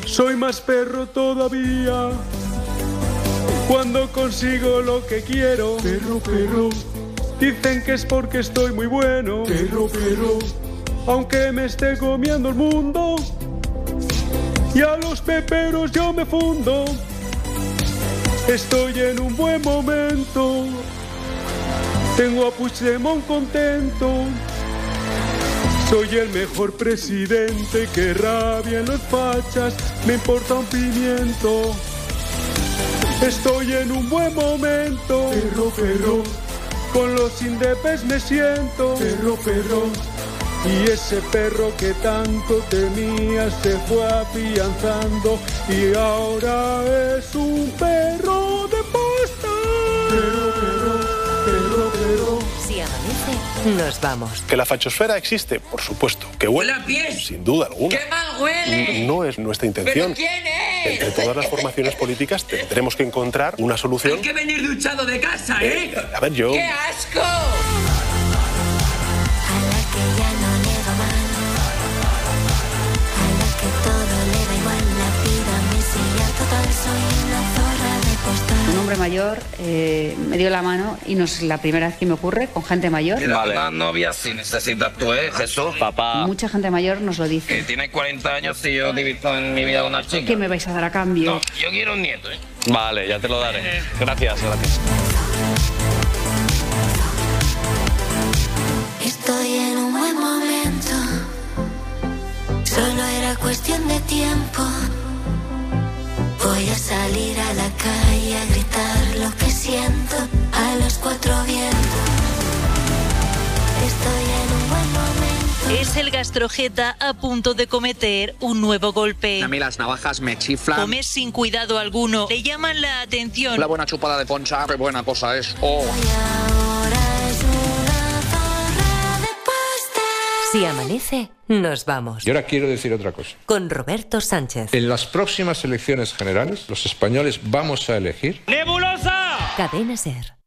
soy más perro todavía. Cuando consigo lo que quiero, perro, perro, dicen que es porque estoy muy bueno, perro, perro, aunque me esté comiendo el mundo, y a los peperos yo me fundo. Estoy en un buen momento, tengo a Puigdemont contento. Soy el mejor presidente que rabia en los fachas, me importa un pimiento. Estoy en un buen momento, perro, perro. Con los indepes me siento, perro, perro. Y ese perro que tanto temía se fue afianzando y ahora es un perro de pasta. Amanece, nos vamos. Que la fachosfera existe, por supuesto. Que huele, sin duda alguna. ¡Qué mal huele! No es nuestra intención. ¿Pero quién es? Entre todas las formaciones políticas tendremos que encontrar una solución. Hay que venir duchado de casa, ¿eh? A ver, yo... ¡Qué asco! Mayor eh, me dio la mano y no es la primera vez que me ocurre con gente mayor. Una novia si necesitas tú, ¿eh, Jesús? Papá. Mucha gente mayor nos lo Que dice. tiene 40 años y yo he visto en mi vida una chica. ¿Qué me vais a dar a cambio? No, yo quiero un nieto, ¿eh? Vale, ya te lo daré. Gracias, gracias. Estoy en un buen momento. Solo era cuestión de tiempo. Voy a salir a la calle a gritar lo que siento a los cuatro vientos. Estoy en un buen momento. Es el gastrojeta a punto de cometer un nuevo golpe. A mí las navajas me chiflan. Come sin cuidado alguno. Le llaman la atención. La buena chupada de poncha, qué buena cosa es. Oh. Si amanece, nos vamos. Y ahora quiero decir otra cosa. Con Roberto Sánchez. En las próximas elecciones generales, los españoles vamos a elegir Cadena Ser.